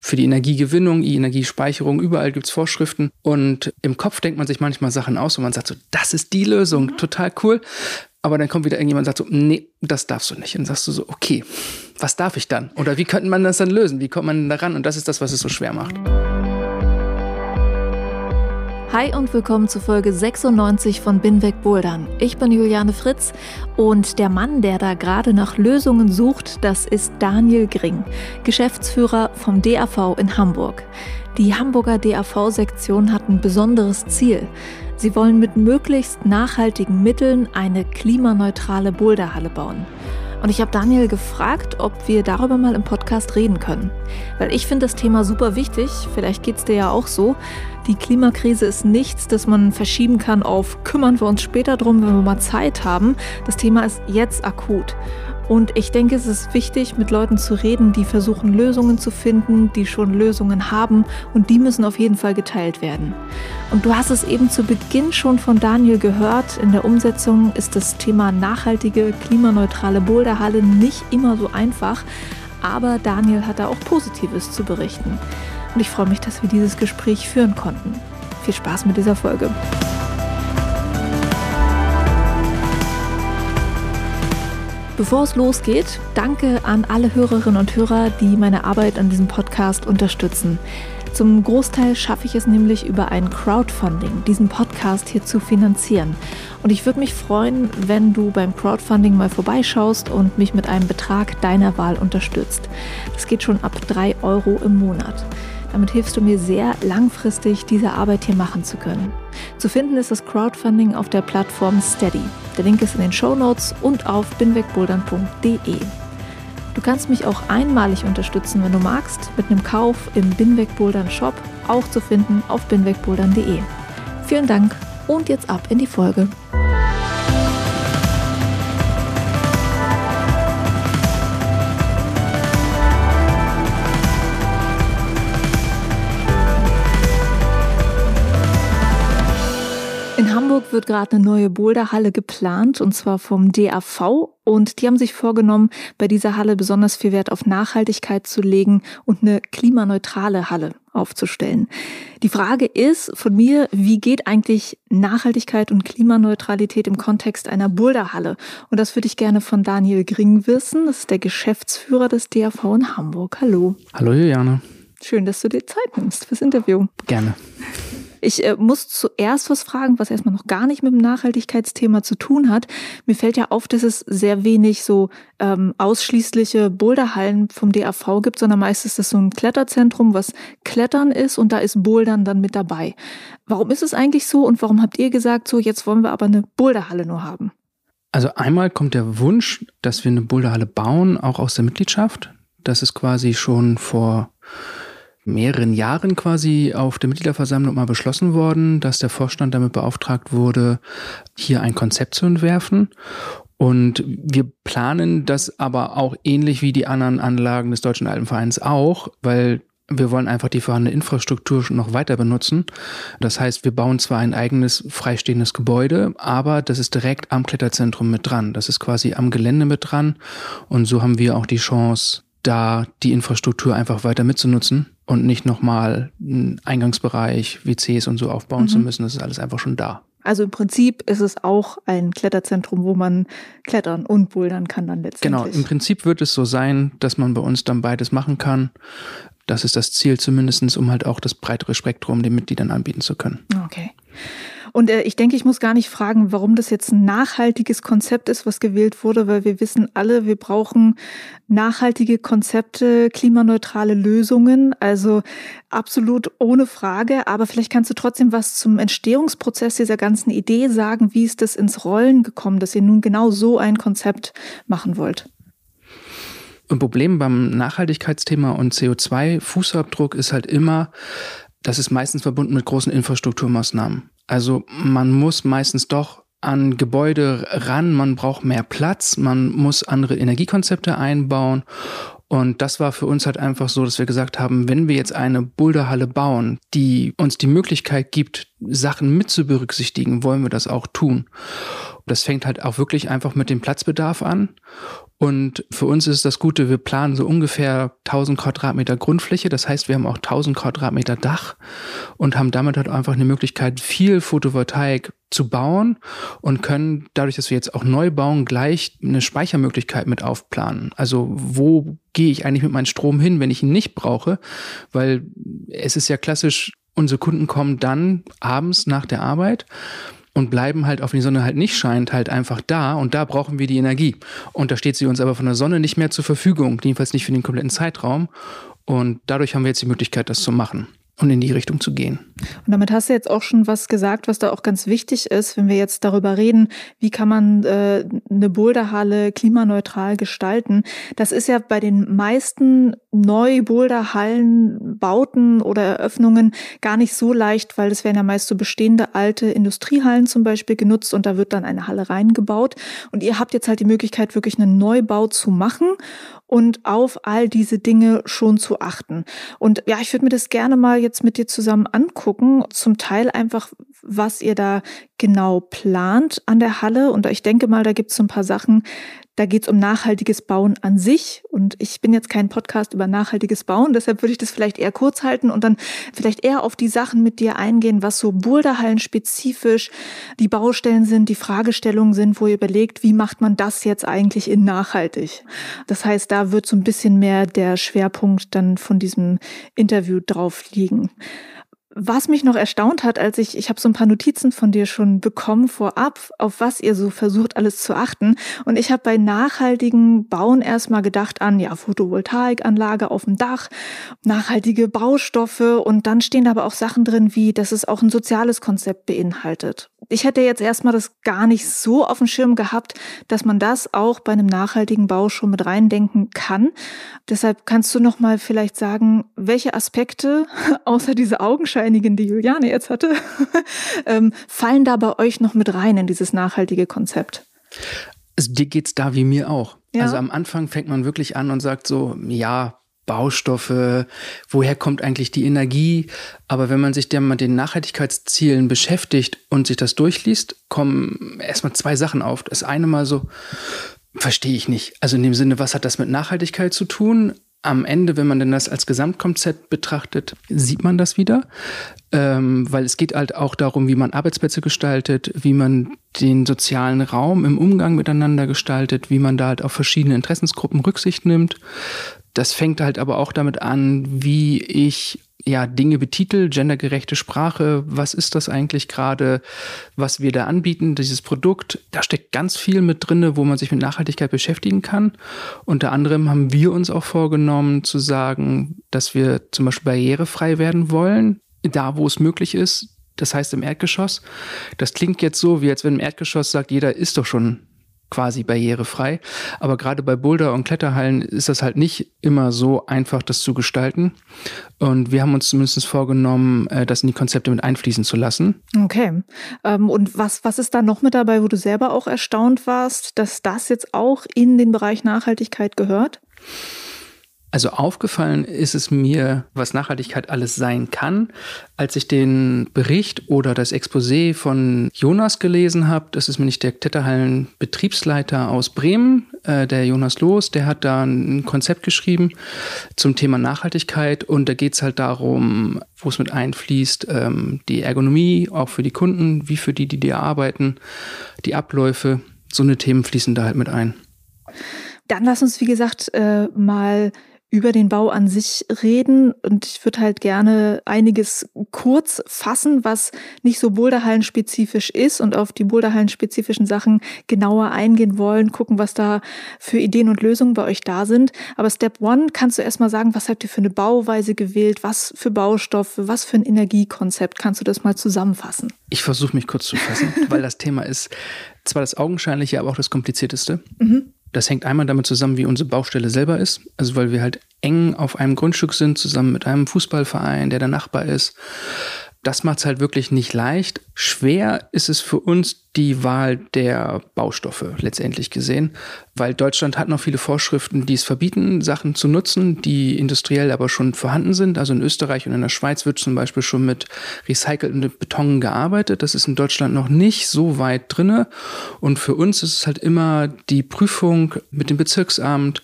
für die Energiegewinnung, die Energiespeicherung, überall gibt es Vorschriften. Und im Kopf denkt man sich manchmal Sachen aus und man sagt so, das ist die Lösung, mhm. total cool. Aber dann kommt wieder irgendjemand und sagt so, nee, das darfst du nicht. Und dann sagst du so, okay, was darf ich dann? Oder wie könnte man das dann lösen? Wie kommt man da ran? Und das ist das, was es so schwer macht. Hi und willkommen zu Folge 96 von Binweg Bouldern. Ich bin Juliane Fritz und der Mann, der da gerade nach Lösungen sucht, das ist Daniel Gring, Geschäftsführer vom DAV in Hamburg. Die Hamburger DAV-Sektion hat ein besonderes Ziel. Sie wollen mit möglichst nachhaltigen Mitteln eine klimaneutrale Boulderhalle bauen. Und ich habe Daniel gefragt, ob wir darüber mal im Podcast reden können. Weil ich finde das Thema super wichtig, vielleicht geht es dir ja auch so. Die Klimakrise ist nichts, das man verschieben kann auf kümmern wir uns später drum, wenn wir mal Zeit haben. Das Thema ist jetzt akut. Und ich denke, es ist wichtig, mit Leuten zu reden, die versuchen, Lösungen zu finden, die schon Lösungen haben und die müssen auf jeden Fall geteilt werden. Und du hast es eben zu Beginn schon von Daniel gehört. In der Umsetzung ist das Thema nachhaltige, klimaneutrale Boulderhalle nicht immer so einfach, aber Daniel hat da auch Positives zu berichten. Und ich freue mich, dass wir dieses Gespräch führen konnten. Viel Spaß mit dieser Folge. Bevor es losgeht, danke an alle Hörerinnen und Hörer, die meine Arbeit an diesem Podcast unterstützen. Zum Großteil schaffe ich es nämlich über ein Crowdfunding, diesen Podcast hier zu finanzieren. Und ich würde mich freuen, wenn du beim Crowdfunding mal vorbeischaust und mich mit einem Betrag deiner Wahl unterstützt. Das geht schon ab 3 Euro im Monat. Damit hilfst du mir sehr langfristig, diese Arbeit hier machen zu können. Zu finden ist das Crowdfunding auf der Plattform Steady. Der Link ist in den Show Notes und auf binwegbouldern.de. Du kannst mich auch einmalig unterstützen, wenn du magst, mit einem Kauf im Binwegbouldern Shop, auch zu finden auf binwegbouldern.de. Vielen Dank und jetzt ab in die Folge. Hamburg wird gerade eine neue Boulderhalle geplant und zwar vom DAV und die haben sich vorgenommen, bei dieser Halle besonders viel Wert auf Nachhaltigkeit zu legen und eine klimaneutrale Halle aufzustellen. Die Frage ist von mir, wie geht eigentlich Nachhaltigkeit und Klimaneutralität im Kontext einer Boulderhalle? Und das würde ich gerne von Daniel Gring wissen. Das ist der Geschäftsführer des DAV in Hamburg. Hallo. Hallo Juliane. Schön, dass du dir Zeit nimmst fürs Interview. Gerne. Ich äh, muss zuerst was fragen, was erstmal noch gar nicht mit dem Nachhaltigkeitsthema zu tun hat. Mir fällt ja auf, dass es sehr wenig so ähm, ausschließliche Boulderhallen vom DAV gibt, sondern meistens ist das so ein Kletterzentrum, was Klettern ist und da ist Bouldern dann mit dabei. Warum ist es eigentlich so und warum habt ihr gesagt, so jetzt wollen wir aber eine Boulderhalle nur haben? Also einmal kommt der Wunsch, dass wir eine Boulderhalle bauen, auch aus der Mitgliedschaft. Das ist quasi schon vor mehreren Jahren quasi auf der Mitgliederversammlung mal beschlossen worden, dass der Vorstand damit beauftragt wurde, hier ein Konzept zu entwerfen. Und wir planen das aber auch ähnlich wie die anderen Anlagen des Deutschen Alpenvereins auch, weil wir wollen einfach die vorhandene Infrastruktur noch weiter benutzen. Das heißt, wir bauen zwar ein eigenes freistehendes Gebäude, aber das ist direkt am Kletterzentrum mit dran. Das ist quasi am Gelände mit dran. Und so haben wir auch die Chance, da die Infrastruktur einfach weiter mitzunutzen und nicht nochmal einen Eingangsbereich, WCs und so aufbauen mhm. zu müssen. Das ist alles einfach schon da. Also im Prinzip ist es auch ein Kletterzentrum, wo man klettern und bouldern kann dann letztendlich. Genau, im Prinzip wird es so sein, dass man bei uns dann beides machen kann. Das ist das Ziel zumindestens, um halt auch das breitere Spektrum den Mitgliedern anbieten zu können. Okay. Und äh, ich denke, ich muss gar nicht fragen, warum das jetzt ein nachhaltiges Konzept ist, was gewählt wurde, weil wir wissen alle, wir brauchen nachhaltige Konzepte, klimaneutrale Lösungen, also absolut ohne Frage. Aber vielleicht kannst du trotzdem was zum Entstehungsprozess dieser ganzen Idee sagen. Wie ist das ins Rollen gekommen, dass ihr nun genau so ein Konzept machen wollt? Ein Problem beim Nachhaltigkeitsthema und CO2-Fußabdruck ist halt immer, das ist meistens verbunden mit großen Infrastrukturmaßnahmen. Also man muss meistens doch an Gebäude ran, man braucht mehr Platz, man muss andere Energiekonzepte einbauen. Und das war für uns halt einfach so, dass wir gesagt haben, wenn wir jetzt eine Boulderhalle bauen, die uns die Möglichkeit gibt, Sachen mit zu berücksichtigen, wollen wir das auch tun. Das fängt halt auch wirklich einfach mit dem Platzbedarf an. Und für uns ist das Gute, wir planen so ungefähr 1000 Quadratmeter Grundfläche. Das heißt, wir haben auch 1000 Quadratmeter Dach und haben damit halt einfach eine Möglichkeit, viel Photovoltaik zu bauen und können dadurch, dass wir jetzt auch neu bauen, gleich eine Speichermöglichkeit mit aufplanen. Also wo gehe ich eigentlich mit meinem Strom hin, wenn ich ihn nicht brauche? Weil es ist ja klassisch, unsere Kunden kommen dann abends nach der Arbeit und bleiben halt, auch wenn die Sonne halt nicht scheint, halt einfach da und da brauchen wir die Energie. Und da steht sie uns aber von der Sonne nicht mehr zur Verfügung, jedenfalls nicht für den kompletten Zeitraum. Und dadurch haben wir jetzt die Möglichkeit, das zu machen und in die Richtung zu gehen. Und damit hast du jetzt auch schon was gesagt, was da auch ganz wichtig ist, wenn wir jetzt darüber reden, wie kann man äh, eine Boulderhalle klimaneutral gestalten. Das ist ja bei den meisten Neu-Boulderhallen, Bauten oder Eröffnungen gar nicht so leicht, weil es werden ja meist so bestehende alte Industriehallen zum Beispiel genutzt und da wird dann eine Halle reingebaut. Und ihr habt jetzt halt die Möglichkeit, wirklich einen Neubau zu machen und auf all diese Dinge schon zu achten. Und ja, ich würde mir das gerne mal jetzt mit dir zusammen angucken. Zum Teil einfach, was ihr da genau plant an der Halle. Und ich denke mal, da gibt es so ein paar Sachen, da geht es um nachhaltiges Bauen an sich. Und ich bin jetzt kein Podcast über nachhaltiges Bauen, deshalb würde ich das vielleicht eher kurz halten und dann vielleicht eher auf die Sachen mit dir eingehen, was so Boulderhallen spezifisch die Baustellen sind, die Fragestellungen sind, wo ihr überlegt, wie macht man das jetzt eigentlich in nachhaltig. Das heißt, da wird so ein bisschen mehr der Schwerpunkt dann von diesem Interview drauf liegen. Was mich noch erstaunt hat, als ich, ich habe so ein paar Notizen von dir schon bekommen vorab, auf was ihr so versucht, alles zu achten. Und ich habe bei nachhaltigen Bauen erstmal gedacht an, ja, Photovoltaikanlage auf dem Dach, nachhaltige Baustoffe und dann stehen aber auch Sachen drin, wie, dass es auch ein soziales Konzept beinhaltet ich hätte jetzt erstmal das gar nicht so auf dem Schirm gehabt, dass man das auch bei einem nachhaltigen Bau schon mit reindenken kann. Deshalb kannst du noch mal vielleicht sagen, welche Aspekte außer diese augenscheinigen, die Juliane jetzt hatte, ähm, fallen da bei euch noch mit rein in dieses nachhaltige Konzept? Also dir geht's da wie mir auch. Ja. Also am Anfang fängt man wirklich an und sagt so, ja, Baustoffe, woher kommt eigentlich die Energie. Aber wenn man sich dann mit den Nachhaltigkeitszielen beschäftigt und sich das durchliest, kommen erstmal zwei Sachen auf. Das eine mal so, verstehe ich nicht. Also in dem Sinne, was hat das mit Nachhaltigkeit zu tun? Am Ende, wenn man denn das als Gesamtkonzept betrachtet, sieht man das wieder, ähm, weil es geht halt auch darum, wie man Arbeitsplätze gestaltet, wie man den sozialen Raum im Umgang miteinander gestaltet, wie man da halt auf verschiedene Interessensgruppen Rücksicht nimmt, das fängt halt aber auch damit an, wie ich ja Dinge betitel, gendergerechte Sprache, was ist das eigentlich gerade, was wir da anbieten, dieses Produkt, da steckt ganz viel mit drin, wo man sich mit Nachhaltigkeit beschäftigen kann. Unter anderem haben wir uns auch vorgenommen zu sagen, dass wir zum Beispiel barrierefrei werden wollen, da wo es möglich ist. Das heißt im Erdgeschoss. Das klingt jetzt so, wie als wenn im Erdgeschoss sagt, jeder ist doch schon quasi barrierefrei. Aber gerade bei Boulder- und Kletterhallen ist das halt nicht immer so einfach, das zu gestalten. Und wir haben uns zumindest vorgenommen, äh, das in die Konzepte mit einfließen zu lassen. Okay. Ähm, und was, was ist da noch mit dabei, wo du selber auch erstaunt warst, dass das jetzt auch in den Bereich Nachhaltigkeit gehört? Also aufgefallen ist es mir, was Nachhaltigkeit alles sein kann, als ich den Bericht oder das Exposé von Jonas gelesen habe. Das ist nicht der Kletterhallen-Betriebsleiter aus Bremen, äh, der Jonas Loos, der hat da ein Konzept geschrieben zum Thema Nachhaltigkeit und da geht es halt darum, wo es mit einfließt, ähm, die Ergonomie, auch für die Kunden, wie für die, die da arbeiten, die Abläufe, so eine Themen fließen da halt mit ein. Dann lass uns, wie gesagt, äh, mal über den Bau an sich reden und ich würde halt gerne einiges kurz fassen, was nicht so Boulderhallen-spezifisch ist und auf die Boulderhallen-spezifischen Sachen genauer eingehen wollen, gucken, was da für Ideen und Lösungen bei euch da sind. Aber Step One, kannst du erstmal sagen, was habt ihr für eine Bauweise gewählt, was für Baustoffe, was für ein Energiekonzept? Kannst du das mal zusammenfassen? Ich versuche mich kurz zu fassen, weil das Thema ist zwar das Augenscheinliche, aber auch das Komplizierteste. Mhm. Das hängt einmal damit zusammen, wie unsere Baustelle selber ist. Also weil wir halt eng auf einem Grundstück sind, zusammen mit einem Fußballverein, der der Nachbar ist das macht es halt wirklich nicht leicht. Schwer ist es für uns die Wahl der Baustoffe letztendlich gesehen, weil Deutschland hat noch viele Vorschriften, die es verbieten, Sachen zu nutzen, die industriell aber schon vorhanden sind. Also in Österreich und in der Schweiz wird zum Beispiel schon mit recyceltem Beton gearbeitet. Das ist in Deutschland noch nicht so weit drinne. Und für uns ist es halt immer die Prüfung mit dem Bezirksamt,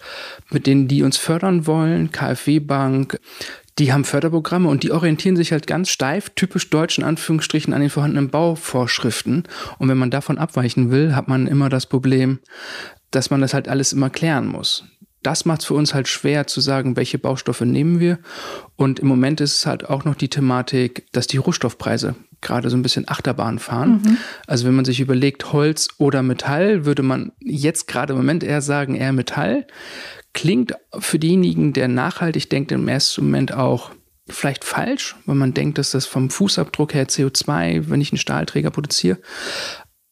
mit denen, die uns fördern wollen, KfW Bank, die haben Förderprogramme und die orientieren sich halt ganz steif, typisch deutschen Anführungsstrichen, an den vorhandenen Bauvorschriften. Und wenn man davon abweichen will, hat man immer das Problem, dass man das halt alles immer klären muss. Das macht es für uns halt schwer zu sagen, welche Baustoffe nehmen wir. Und im Moment ist es halt auch noch die Thematik, dass die Rohstoffpreise gerade so ein bisschen Achterbahn fahren. Mhm. Also wenn man sich überlegt, Holz oder Metall, würde man jetzt gerade im Moment eher sagen, eher Metall. Klingt für diejenigen, der nachhaltig denkt, im ersten Moment auch vielleicht falsch, weil man denkt, dass das vom Fußabdruck her CO2, wenn ich einen Stahlträger produziere.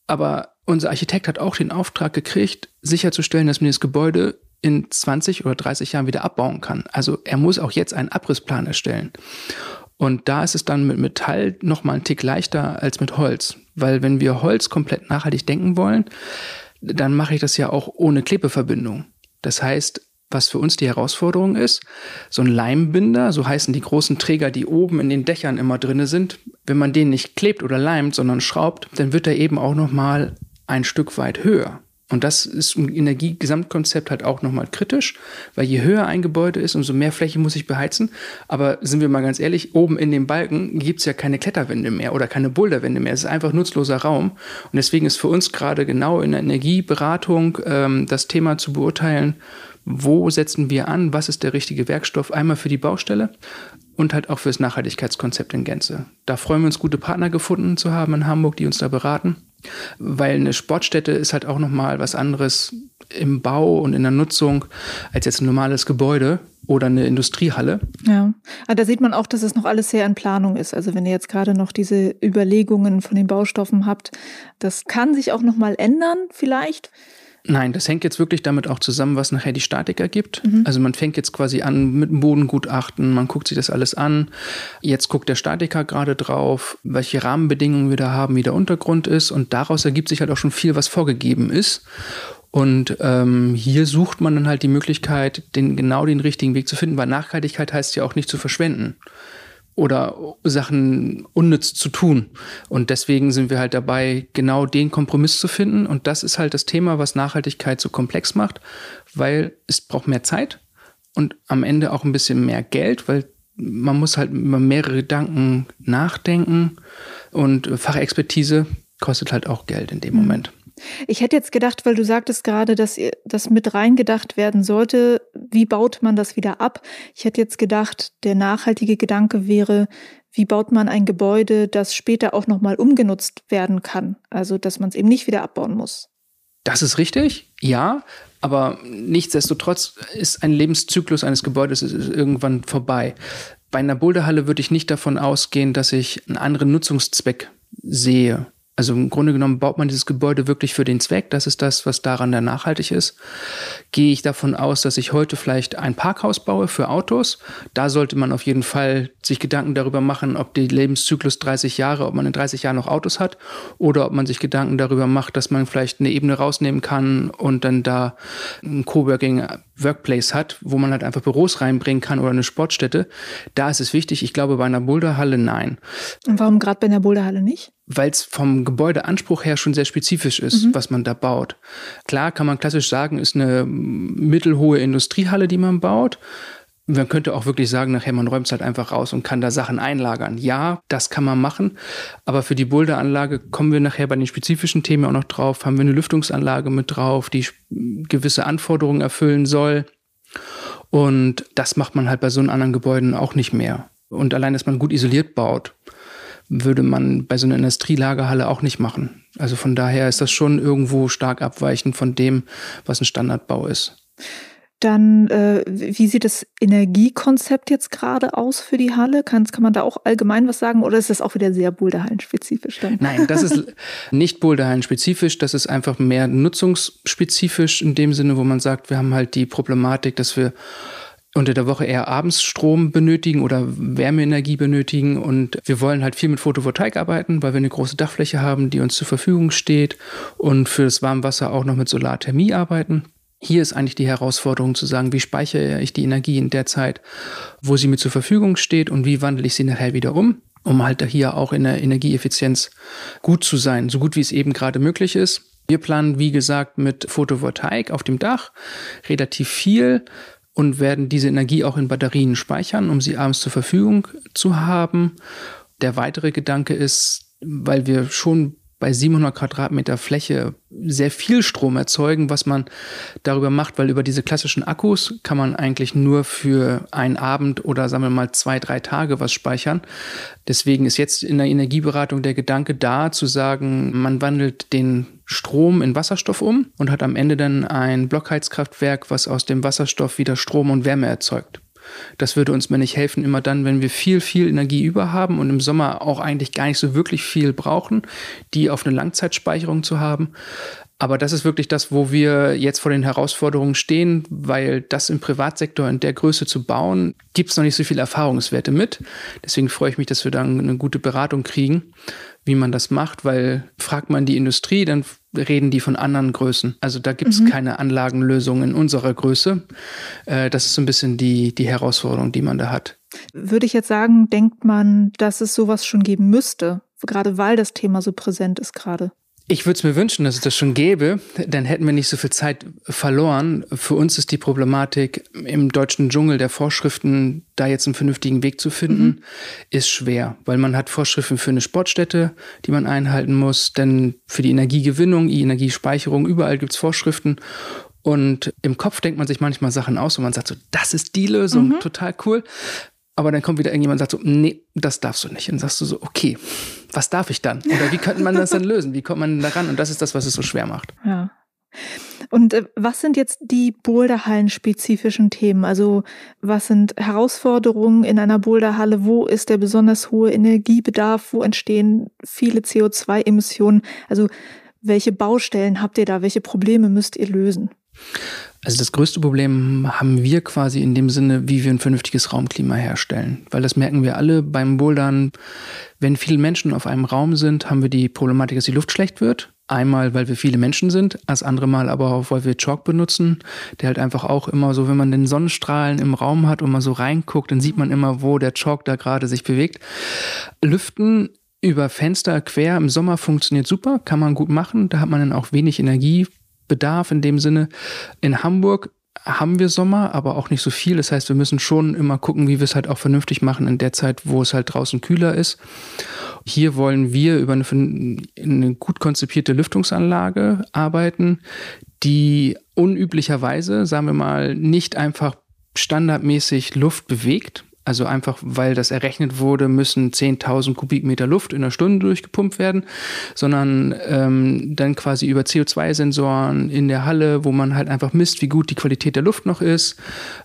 Aber unser Architekt hat auch den Auftrag gekriegt, sicherzustellen, dass man das Gebäude in 20 oder 30 Jahren wieder abbauen kann. Also er muss auch jetzt einen Abrissplan erstellen. Und da ist es dann mit Metall noch mal einen Tick leichter als mit Holz, weil wenn wir Holz komplett nachhaltig denken wollen, dann mache ich das ja auch ohne Klebeverbindung. Das heißt, was für uns die Herausforderung ist, so ein Leimbinder, so heißen die großen Träger, die oben in den Dächern immer drinne sind, wenn man den nicht klebt oder leimt, sondern schraubt, dann wird er eben auch noch mal ein Stück weit höher. Und das ist im Energiegesamtkonzept halt auch nochmal kritisch, weil je höher ein Gebäude ist, umso mehr Fläche muss ich beheizen. Aber sind wir mal ganz ehrlich, oben in dem Balken gibt es ja keine Kletterwände mehr oder keine Boulderwände mehr. Es ist einfach nutzloser Raum. Und deswegen ist für uns gerade genau in der Energieberatung ähm, das Thema zu beurteilen, wo setzen wir an, was ist der richtige Werkstoff, einmal für die Baustelle und halt auch für das Nachhaltigkeitskonzept in Gänze. Da freuen wir uns, gute Partner gefunden zu haben in Hamburg, die uns da beraten, weil eine Sportstätte ist halt auch nochmal was anderes im Bau und in der Nutzung als jetzt ein normales Gebäude oder eine Industriehalle. Ja, aber da sieht man auch, dass es noch alles sehr in Planung ist. Also wenn ihr jetzt gerade noch diese Überlegungen von den Baustoffen habt, das kann sich auch nochmal ändern vielleicht. Nein, das hängt jetzt wirklich damit auch zusammen, was nachher die Statik ergibt. Mhm. Also man fängt jetzt quasi an mit dem Bodengutachten, man guckt sich das alles an. Jetzt guckt der Statiker gerade drauf, welche Rahmenbedingungen wir da haben, wie der Untergrund ist. Und daraus ergibt sich halt auch schon viel, was vorgegeben ist. Und ähm, hier sucht man dann halt die Möglichkeit, den, genau den richtigen Weg zu finden, weil Nachhaltigkeit heißt ja auch nicht zu verschwenden oder Sachen unnütz zu tun. Und deswegen sind wir halt dabei, genau den Kompromiss zu finden. Und das ist halt das Thema, was Nachhaltigkeit so komplex macht, weil es braucht mehr Zeit und am Ende auch ein bisschen mehr Geld, weil man muss halt über mehrere Gedanken nachdenken und Fachexpertise kostet halt auch Geld in dem mhm. Moment. Ich hätte jetzt gedacht, weil du sagtest gerade, dass das mit reingedacht werden sollte, wie baut man das wieder ab? Ich hätte jetzt gedacht, der nachhaltige Gedanke wäre, wie baut man ein Gebäude, das später auch nochmal umgenutzt werden kann? Also, dass man es eben nicht wieder abbauen muss. Das ist richtig, ja. Aber nichtsdestotrotz ist ein Lebenszyklus eines Gebäudes irgendwann vorbei. Bei einer Boulderhalle würde ich nicht davon ausgehen, dass ich einen anderen Nutzungszweck sehe. Also im Grunde genommen baut man dieses Gebäude wirklich für den Zweck. Das ist das, was daran dann nachhaltig ist. Gehe ich davon aus, dass ich heute vielleicht ein Parkhaus baue für Autos. Da sollte man auf jeden Fall sich Gedanken darüber machen, ob der Lebenszyklus 30 Jahre, ob man in 30 Jahren noch Autos hat oder ob man sich Gedanken darüber macht, dass man vielleicht eine Ebene rausnehmen kann und dann da ein Coworking Workplace hat, wo man halt einfach Büros reinbringen kann oder eine Sportstätte. Da ist es wichtig. Ich glaube, bei einer Boulderhalle nein. Und warum gerade bei einer Boulderhalle nicht? weil es vom Gebäudeanspruch her schon sehr spezifisch ist, mhm. was man da baut. Klar kann man klassisch sagen, ist eine mittelhohe Industriehalle, die man baut. Man könnte auch wirklich sagen, nachher man räumt es halt einfach raus und kann da Sachen einlagern. Ja, das kann man machen, aber für die Boulderanlage kommen wir nachher bei den spezifischen Themen auch noch drauf. Haben wir eine Lüftungsanlage mit drauf, die gewisse Anforderungen erfüllen soll. Und das macht man halt bei so anderen Gebäuden auch nicht mehr. Und allein, dass man gut isoliert baut, würde man bei so einer Industrielagerhalle auch nicht machen. Also von daher ist das schon irgendwo stark abweichend von dem, was ein Standardbau ist. Dann, äh, wie sieht das Energiekonzept jetzt gerade aus für die Halle? Kann, kann man da auch allgemein was sagen oder ist das auch wieder sehr Boulderhallen-spezifisch? Nein, das ist nicht Boulderhallen-spezifisch, das ist einfach mehr nutzungsspezifisch in dem Sinne, wo man sagt, wir haben halt die Problematik, dass wir unter der Woche eher abends Strom benötigen oder Wärmeenergie benötigen und wir wollen halt viel mit Photovoltaik arbeiten, weil wir eine große Dachfläche haben, die uns zur Verfügung steht und für das Warmwasser auch noch mit Solarthermie arbeiten. Hier ist eigentlich die Herausforderung zu sagen, wie speichere ich die Energie in der Zeit, wo sie mir zur Verfügung steht und wie wandle ich sie nachher wieder um, um halt hier auch in der Energieeffizienz gut zu sein, so gut wie es eben gerade möglich ist. Wir planen, wie gesagt, mit Photovoltaik auf dem Dach relativ viel und werden diese Energie auch in Batterien speichern, um sie abends zur Verfügung zu haben. Der weitere Gedanke ist, weil wir schon bei 700 Quadratmeter Fläche sehr viel Strom erzeugen, was man darüber macht, weil über diese klassischen Akkus kann man eigentlich nur für einen Abend oder sagen wir mal zwei, drei Tage was speichern. Deswegen ist jetzt in der Energieberatung der Gedanke da zu sagen, man wandelt den Strom in Wasserstoff um und hat am Ende dann ein Blockheizkraftwerk, was aus dem Wasserstoff wieder Strom und Wärme erzeugt. Das würde uns nicht helfen, immer dann, wenn wir viel, viel Energie über haben und im Sommer auch eigentlich gar nicht so wirklich viel brauchen, die auf eine Langzeitspeicherung zu haben. Aber das ist wirklich das, wo wir jetzt vor den Herausforderungen stehen, weil das im Privatsektor in der Größe zu bauen, gibt es noch nicht so viele Erfahrungswerte mit. Deswegen freue ich mich, dass wir da eine gute Beratung kriegen, wie man das macht, weil fragt man die Industrie, dann reden die von anderen Größen. Also da gibt es mhm. keine Anlagenlösung in unserer Größe. Äh, das ist so ein bisschen die, die Herausforderung, die man da hat. Würde ich jetzt sagen, denkt man, dass es sowas schon geben müsste, gerade weil das Thema so präsent ist gerade? Ich würde es mir wünschen, dass es das schon gäbe, dann hätten wir nicht so viel Zeit verloren. Für uns ist die Problematik im deutschen Dschungel der Vorschriften, da jetzt einen vernünftigen Weg zu finden, mhm. ist schwer, weil man hat Vorschriften für eine Sportstätte, die man einhalten muss, denn für die Energiegewinnung, die Energiespeicherung, überall gibt es Vorschriften. Und im Kopf denkt man sich manchmal Sachen aus und man sagt so, das ist die Lösung, mhm. total cool. Aber dann kommt wieder irgendjemand und sagt so, nee, das darfst du nicht. Und dann sagst du so, okay, was darf ich dann? Oder wie könnte man das dann lösen? Wie kommt man daran? Und das ist das, was es so schwer macht. Ja. Und äh, was sind jetzt die Boulderhallen-spezifischen Themen? Also was sind Herausforderungen in einer Boulderhalle? Wo ist der besonders hohe Energiebedarf? Wo entstehen viele CO2-Emissionen? Also welche Baustellen habt ihr da? Welche Probleme müsst ihr lösen? Also das größte Problem haben wir quasi in dem Sinne, wie wir ein vernünftiges Raumklima herstellen. Weil das merken wir alle beim Bouldern. Wenn viele Menschen auf einem Raum sind, haben wir die Problematik, dass die Luft schlecht wird. Einmal, weil wir viele Menschen sind, das andere Mal aber auch, weil wir Chalk benutzen, der halt einfach auch immer so, wenn man den Sonnenstrahlen im Raum hat und mal so reinguckt, dann sieht man immer, wo der Chalk da gerade sich bewegt. Lüften über Fenster quer im Sommer funktioniert super, kann man gut machen. Da hat man dann auch wenig Energie Bedarf in dem Sinne. In Hamburg haben wir Sommer, aber auch nicht so viel. Das heißt, wir müssen schon immer gucken, wie wir es halt auch vernünftig machen in der Zeit, wo es halt draußen kühler ist. Hier wollen wir über eine, eine gut konzipierte Lüftungsanlage arbeiten, die unüblicherweise, sagen wir mal, nicht einfach standardmäßig Luft bewegt, also einfach, weil das errechnet wurde, müssen 10.000 Kubikmeter Luft in einer Stunde durchgepumpt werden, sondern ähm, dann quasi über CO2-Sensoren in der Halle, wo man halt einfach misst, wie gut die Qualität der Luft noch ist.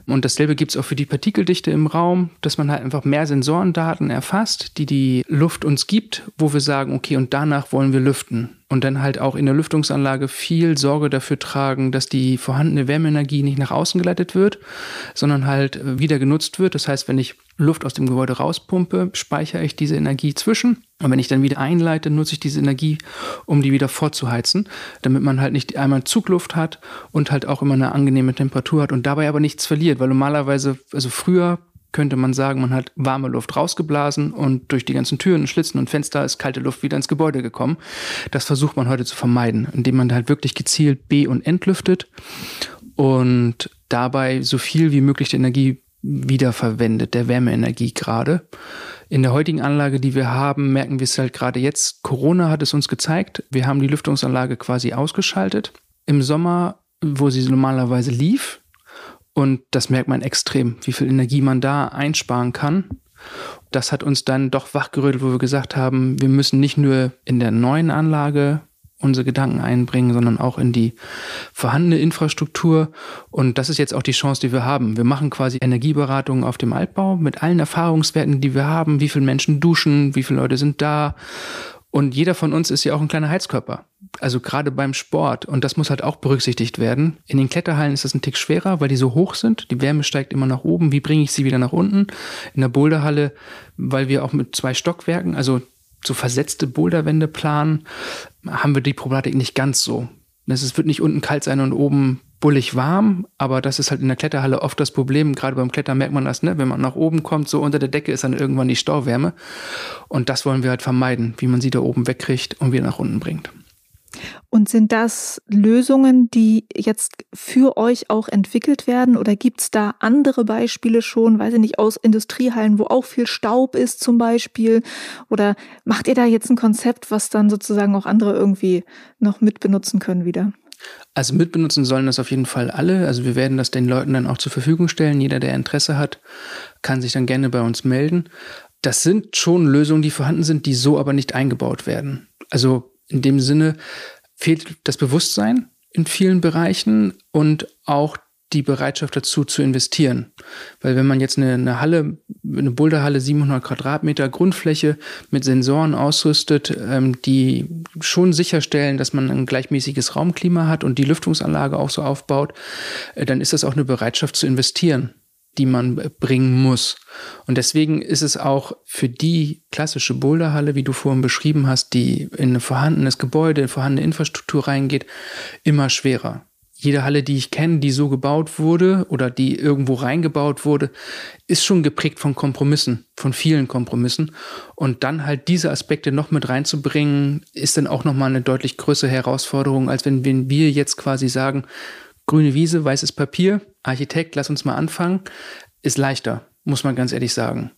Und dasselbe gibt es auch für die Partikeldichte im Raum, dass man halt einfach mehr Sensorendaten erfasst, die die Luft uns gibt, wo wir sagen, okay, und danach wollen wir lüften und dann halt auch in der Lüftungsanlage viel Sorge dafür tragen, dass die vorhandene Wärmeenergie nicht nach außen geleitet wird, sondern halt äh, wieder genutzt wird. Das heißt, wenn ich Luft aus dem Gebäude rauspumpe, speichere ich diese Energie zwischen. Und wenn ich dann wieder einleite, nutze ich diese Energie, um die wieder vorzuheizen, damit man halt nicht einmal Zugluft hat und halt auch immer eine angenehme Temperatur hat und dabei aber nichts verliert, weil normalerweise, also früher könnte man sagen, man hat warme Luft rausgeblasen und durch die ganzen Türen, Schlitzen und Fenster ist kalte Luft wieder ins Gebäude gekommen. Das versucht man heute zu vermeiden, indem man halt wirklich gezielt B- und entlüftet und dabei so viel wie möglich die Energie wiederverwendet, der Wärmeenergie gerade. In der heutigen Anlage, die wir haben, merken wir es halt gerade jetzt. Corona hat es uns gezeigt. Wir haben die Lüftungsanlage quasi ausgeschaltet. Im Sommer, wo sie normalerweise lief, und das merkt man extrem, wie viel Energie man da einsparen kann. Das hat uns dann doch wachgerüttelt, wo wir gesagt haben, wir müssen nicht nur in der neuen Anlage unsere Gedanken einbringen, sondern auch in die vorhandene Infrastruktur. Und das ist jetzt auch die Chance, die wir haben. Wir machen quasi Energieberatungen auf dem Altbau mit allen Erfahrungswerten, die wir haben. Wie viele Menschen duschen, wie viele Leute sind da. Und jeder von uns ist ja auch ein kleiner Heizkörper. Also gerade beim Sport. Und das muss halt auch berücksichtigt werden. In den Kletterhallen ist das ein Tick schwerer, weil die so hoch sind. Die Wärme steigt immer nach oben. Wie bringe ich sie wieder nach unten? In der Boulderhalle, weil wir auch mit zwei Stockwerken, also so versetzte Boulderwände planen, haben wir die Problematik nicht ganz so. Es wird nicht unten kalt sein und oben bullig warm, aber das ist halt in der Kletterhalle oft das Problem. Gerade beim Klettern merkt man das, ne? wenn man nach oben kommt, so unter der Decke ist dann irgendwann die Stauwärme. Und das wollen wir halt vermeiden, wie man sie da oben wegkriegt und wieder nach unten bringt. Und sind das Lösungen, die jetzt für euch auch entwickelt werden? Oder gibt es da andere Beispiele schon, weiß ich nicht, aus Industriehallen, wo auch viel Staub ist zum Beispiel? Oder macht ihr da jetzt ein Konzept, was dann sozusagen auch andere irgendwie noch mitbenutzen können wieder? Also mitbenutzen sollen das auf jeden Fall alle. Also wir werden das den Leuten dann auch zur Verfügung stellen. Jeder, der Interesse hat, kann sich dann gerne bei uns melden. Das sind schon Lösungen, die vorhanden sind, die so aber nicht eingebaut werden. Also in dem Sinne fehlt das Bewusstsein in vielen Bereichen und auch die Bereitschaft dazu zu investieren. Weil wenn man jetzt eine, eine Halle, eine Boulderhalle 700 Quadratmeter Grundfläche mit Sensoren ausrüstet, ähm, die schon sicherstellen, dass man ein gleichmäßiges Raumklima hat und die Lüftungsanlage auch so aufbaut, äh, dann ist das auch eine Bereitschaft zu investieren die man bringen muss. Und deswegen ist es auch für die klassische Boulderhalle, wie du vorhin beschrieben hast, die in ein vorhandenes Gebäude, in vorhandene Infrastruktur reingeht, immer schwerer. Jede Halle, die ich kenne, die so gebaut wurde oder die irgendwo reingebaut wurde, ist schon geprägt von Kompromissen, von vielen Kompromissen. Und dann halt diese Aspekte noch mit reinzubringen, ist dann auch nochmal eine deutlich größere Herausforderung, als wenn wir jetzt quasi sagen, grüne Wiese, weißes Papier, Architekt, lass uns mal anfangen, ist leichter, muss man ganz ehrlich sagen.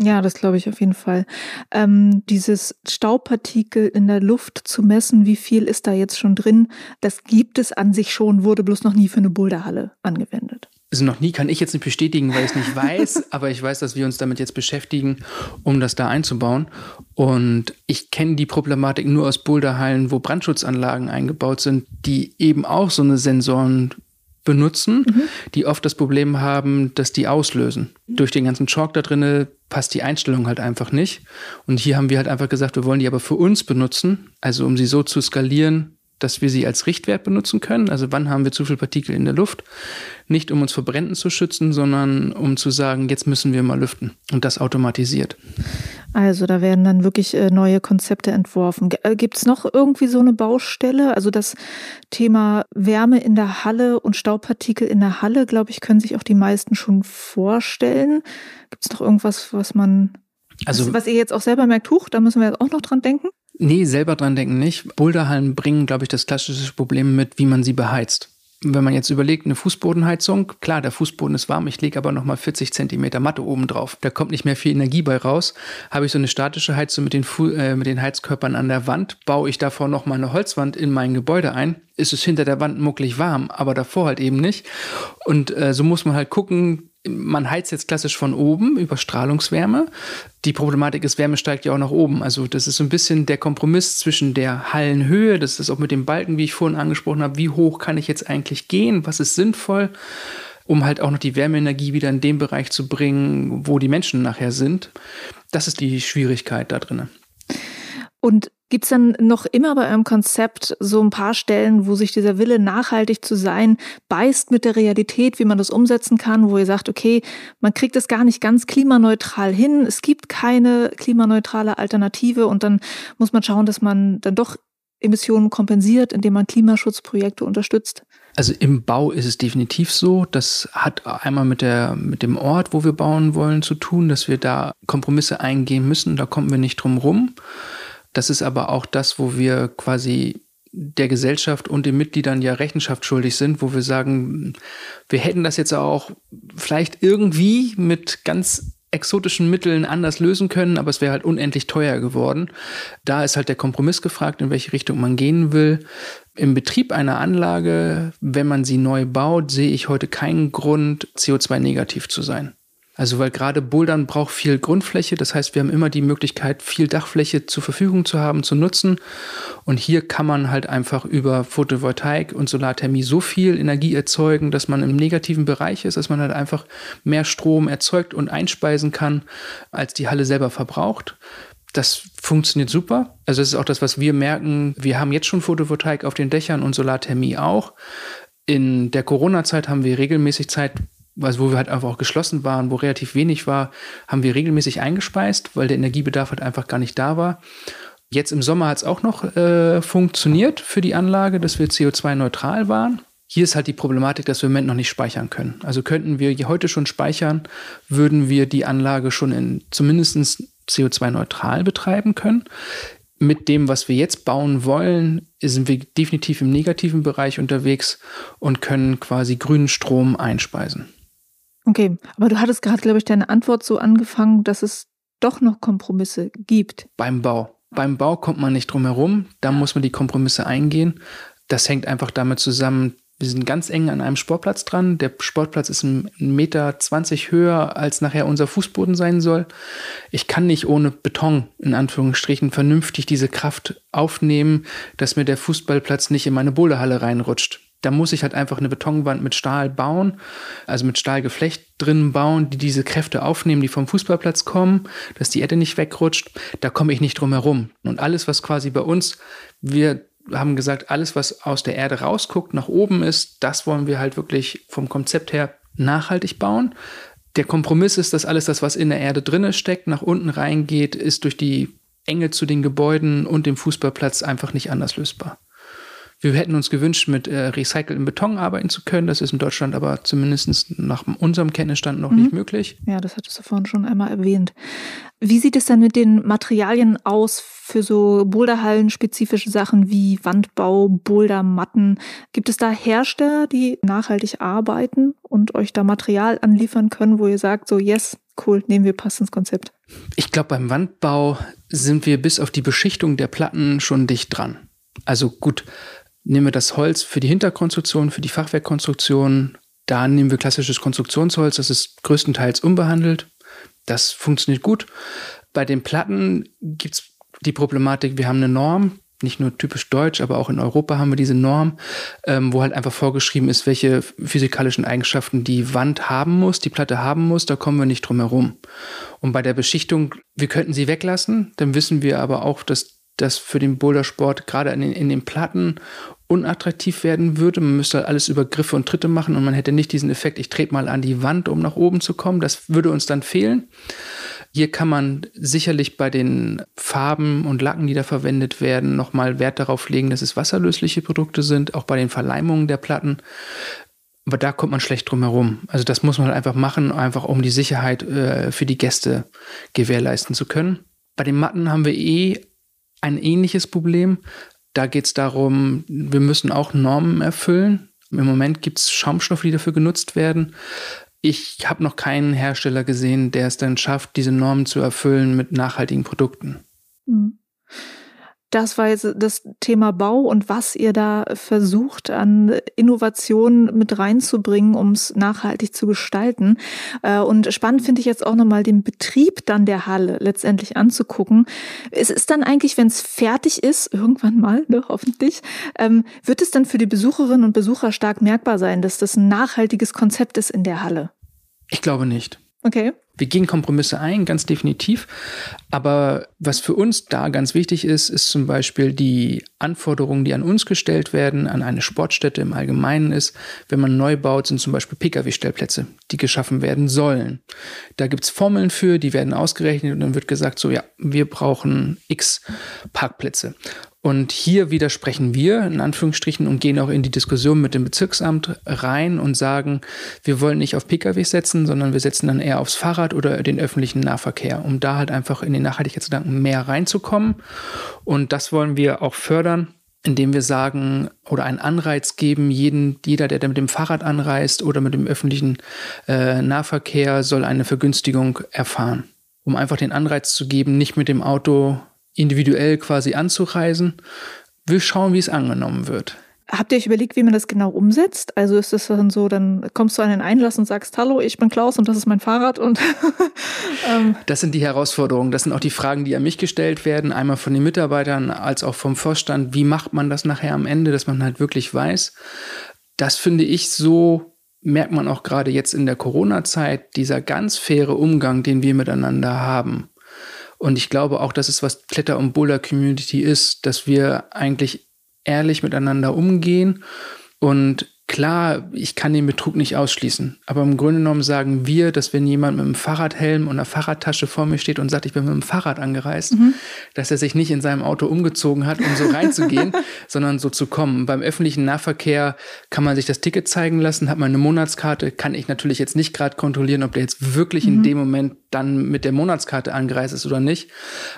Ja, das glaube ich auf jeden Fall. Ähm, dieses Staubpartikel in der Luft zu messen, wie viel ist da jetzt schon drin, das gibt es an sich schon, wurde bloß noch nie für eine Boulderhalle angewendet. Also noch nie kann ich jetzt nicht bestätigen, weil ich es nicht weiß, aber ich weiß, dass wir uns damit jetzt beschäftigen, um das da einzubauen. Und ich kenne die Problematik nur aus Boulderhallen, wo Brandschutzanlagen eingebaut sind, die eben auch so eine Sensoren benutzen, mhm. die oft das Problem haben, dass die auslösen. Durch den ganzen Chalk da drinne passt die Einstellung halt einfach nicht. Und hier haben wir halt einfach gesagt, wir wollen die aber für uns benutzen, also um sie so zu skalieren, dass wir sie als Richtwert benutzen können. Also wann haben wir zu viel Partikel in der Luft? Nicht um uns vor Bränden zu schützen, sondern um zu sagen, jetzt müssen wir mal lüften. Und das automatisiert. Also da werden dann wirklich äh, neue Konzepte entworfen. Äh, Gibt es noch irgendwie so eine Baustelle? Also das Thema Wärme in der Halle und Staubpartikel in der Halle, glaube ich, können sich auch die meisten schon vorstellen. Gibt es noch irgendwas, was man, also, was, ihr jetzt auch selber merkt, huch, da müssen wir auch noch dran denken? Nee, selber dran denken nicht. Boulderhallen bringen, glaube ich, das klassische Problem mit, wie man sie beheizt. Wenn man jetzt überlegt, eine Fußbodenheizung, klar, der Fußboden ist warm, ich lege aber nochmal 40 Zentimeter Matte oben drauf. Da kommt nicht mehr viel Energie bei raus. Habe ich so eine statische Heizung mit den, Fu äh, mit den Heizkörpern an der Wand, baue ich davor nochmal eine Holzwand in mein Gebäude ein, ist es hinter der Wand mucklig warm, aber davor halt eben nicht. Und äh, so muss man halt gucken, man heizt jetzt klassisch von oben über Strahlungswärme. Die Problematik ist, Wärme steigt ja auch nach oben. Also das ist so ein bisschen der Kompromiss zwischen der Hallenhöhe, das ist auch mit dem Balken, wie ich vorhin angesprochen habe, wie hoch kann ich jetzt eigentlich gehen, was ist sinnvoll, um halt auch noch die Wärmeenergie wieder in den Bereich zu bringen, wo die Menschen nachher sind. Das ist die Schwierigkeit da drin. Und Gibt es dann noch immer bei eurem Konzept so ein paar Stellen, wo sich dieser Wille, nachhaltig zu sein, beißt mit der Realität, wie man das umsetzen kann, wo ihr sagt, okay, man kriegt es gar nicht ganz klimaneutral hin, es gibt keine klimaneutrale Alternative und dann muss man schauen, dass man dann doch Emissionen kompensiert, indem man Klimaschutzprojekte unterstützt? Also im Bau ist es definitiv so. Das hat einmal mit, der, mit dem Ort, wo wir bauen wollen, zu tun, dass wir da Kompromisse eingehen müssen. Da kommen wir nicht drum rum. Das ist aber auch das, wo wir quasi der Gesellschaft und den Mitgliedern ja Rechenschaft schuldig sind, wo wir sagen, wir hätten das jetzt auch vielleicht irgendwie mit ganz exotischen Mitteln anders lösen können, aber es wäre halt unendlich teuer geworden. Da ist halt der Kompromiss gefragt, in welche Richtung man gehen will. Im Betrieb einer Anlage, wenn man sie neu baut, sehe ich heute keinen Grund, CO2-negativ zu sein. Also weil gerade Bouldern braucht viel Grundfläche, das heißt, wir haben immer die Möglichkeit, viel Dachfläche zur Verfügung zu haben, zu nutzen. Und hier kann man halt einfach über Photovoltaik und Solarthermie so viel Energie erzeugen, dass man im negativen Bereich ist, dass man halt einfach mehr Strom erzeugt und einspeisen kann, als die Halle selber verbraucht. Das funktioniert super. Also das ist auch das, was wir merken. Wir haben jetzt schon Photovoltaik auf den Dächern und Solarthermie auch. In der Corona-Zeit haben wir regelmäßig Zeit, also wo wir halt einfach auch geschlossen waren, wo relativ wenig war, haben wir regelmäßig eingespeist, weil der Energiebedarf halt einfach gar nicht da war. Jetzt im Sommer hat es auch noch äh, funktioniert für die Anlage, dass wir CO2-neutral waren. Hier ist halt die Problematik, dass wir im Moment noch nicht speichern können. Also könnten wir heute schon speichern, würden wir die Anlage schon in zumindest CO2-neutral betreiben können mit dem, was wir jetzt bauen wollen, sind wir definitiv im negativen Bereich unterwegs und können quasi grünen Strom einspeisen. Okay, aber du hattest gerade, glaube ich, deine Antwort so angefangen, dass es doch noch Kompromisse gibt. Beim Bau. Beim Bau kommt man nicht drum herum, da muss man die Kompromisse eingehen. Das hängt einfach damit zusammen, wir sind ganz eng an einem Sportplatz dran. Der Sportplatz ist ein Meter zwanzig höher, als nachher unser Fußboden sein soll. Ich kann nicht ohne Beton, in Anführungsstrichen, vernünftig diese Kraft aufnehmen, dass mir der Fußballplatz nicht in meine Boulderhalle reinrutscht. Da muss ich halt einfach eine Betonwand mit Stahl bauen, also mit Stahlgeflecht drin bauen, die diese Kräfte aufnehmen, die vom Fußballplatz kommen, dass die Erde nicht wegrutscht. Da komme ich nicht drum herum. Und alles, was quasi bei uns, wir haben gesagt, alles, was aus der Erde rausguckt, nach oben ist, das wollen wir halt wirklich vom Konzept her nachhaltig bauen. Der Kompromiss ist, dass alles das, was in der Erde drinne steckt, nach unten reingeht, ist durch die Enge zu den Gebäuden und dem Fußballplatz einfach nicht anders lösbar. Wir hätten uns gewünscht, mit äh, recyceltem Beton arbeiten zu können. Das ist in Deutschland aber zumindest nach unserem Kenntnisstand noch mhm. nicht möglich. Ja, das hattest du vorhin schon einmal erwähnt. Wie sieht es denn mit den Materialien aus für so Boulderhallen-spezifische Sachen wie Wandbau, Bouldermatten? Gibt es da Hersteller, die nachhaltig arbeiten und euch da Material anliefern können, wo ihr sagt, so yes, cool, nehmen wir, passt ins Konzept? Ich glaube, beim Wandbau sind wir bis auf die Beschichtung der Platten schon dicht dran. Also gut, nehmen wir das Holz für die Hinterkonstruktion, für die Fachwerkkonstruktion. Da nehmen wir klassisches Konstruktionsholz, das ist größtenteils unbehandelt. Das funktioniert gut. Bei den Platten gibt es die Problematik, wir haben eine Norm, nicht nur typisch deutsch, aber auch in Europa haben wir diese Norm, ähm, wo halt einfach vorgeschrieben ist, welche physikalischen Eigenschaften die Wand haben muss, die Platte haben muss, da kommen wir nicht drum herum. Und bei der Beschichtung, wir könnten sie weglassen, dann wissen wir aber auch, dass das für den Bouldersport gerade in den, in den Platten unattraktiv werden würde. Man müsste halt alles über Griffe und Tritte machen und man hätte nicht diesen Effekt, ich trete mal an die Wand, um nach oben zu kommen. Das würde uns dann fehlen. Hier kann man sicherlich bei den Farben und Lacken, die da verwendet werden, nochmal Wert darauf legen, dass es wasserlösliche Produkte sind, auch bei den Verleimungen der Platten. Aber da kommt man schlecht drum herum. Also das muss man halt einfach machen, einfach um die Sicherheit äh, für die Gäste gewährleisten zu können. Bei den Matten haben wir eh ein ähnliches Problem. Da geht es darum, wir müssen auch Normen erfüllen. Im Moment gibt es Schaumstoffe, die dafür genutzt werden. Ich habe noch keinen Hersteller gesehen, der es dann schafft, diese Normen zu erfüllen mit nachhaltigen Produkten. Mhm. Das war jetzt das Thema Bau und was ihr da versucht an Innovationen mit reinzubringen, um es nachhaltig zu gestalten. Äh, und spannend finde ich jetzt auch nochmal den Betrieb dann der Halle letztendlich anzugucken. Es ist dann eigentlich, wenn es fertig ist, irgendwann mal, ne, hoffentlich, ähm, wird es dann für die Besucherinnen und Besucher stark merkbar sein, dass das ein nachhaltiges Konzept ist in der Halle? Ich glaube nicht. Okay. Wir gehen Kompromisse ein, ganz definitiv. Aber was für uns da ganz wichtig ist, ist zum Beispiel die Anforderungen, die an uns gestellt werden, an eine Sportstätte im Allgemeinen ist. Wenn man neu baut, sind zum Beispiel Pkw-Stellplätze, die geschaffen werden sollen. Da gibt es Formeln für, die werden ausgerechnet und dann wird gesagt, so ja, wir brauchen x Parkplätze. Und hier widersprechen wir in Anführungsstrichen und gehen auch in die Diskussion mit dem Bezirksamt rein und sagen, wir wollen nicht auf Pkw setzen, sondern wir setzen dann eher aufs Fahrrad oder den öffentlichen Nahverkehr, um da halt einfach in den Nachhaltigkeitsgedanken mehr reinzukommen. Und das wollen wir auch fördern indem wir sagen oder einen Anreiz geben, jeden, jeder, der mit dem Fahrrad anreist oder mit dem öffentlichen äh, Nahverkehr, soll eine Vergünstigung erfahren, um einfach den Anreiz zu geben, nicht mit dem Auto individuell quasi anzureisen. Wir schauen, wie es angenommen wird. Habt ihr euch überlegt, wie man das genau umsetzt? Also ist das dann so, dann kommst du an den Einlass und sagst, hallo, ich bin Klaus und das ist mein Fahrrad und ähm. Das sind die Herausforderungen. Das sind auch die Fragen, die an mich gestellt werden, einmal von den Mitarbeitern als auch vom Vorstand. Wie macht man das nachher am Ende, dass man halt wirklich weiß? Das finde ich so, merkt man auch gerade jetzt in der Corona-Zeit, dieser ganz faire Umgang, den wir miteinander haben. Und ich glaube auch, dass es was Kletter- und Boulder-Community ist, dass wir eigentlich ehrlich miteinander umgehen. Und klar, ich kann den Betrug nicht ausschließen. Aber im Grunde genommen sagen wir, dass wenn jemand mit einem Fahrradhelm und einer Fahrradtasche vor mir steht und sagt, ich bin mit dem Fahrrad angereist, mhm. dass er sich nicht in seinem Auto umgezogen hat, um so reinzugehen, sondern so zu kommen. Beim öffentlichen Nahverkehr kann man sich das Ticket zeigen lassen, hat man eine Monatskarte, kann ich natürlich jetzt nicht gerade kontrollieren, ob der jetzt wirklich mhm. in dem Moment dann mit der Monatskarte angereist ist oder nicht.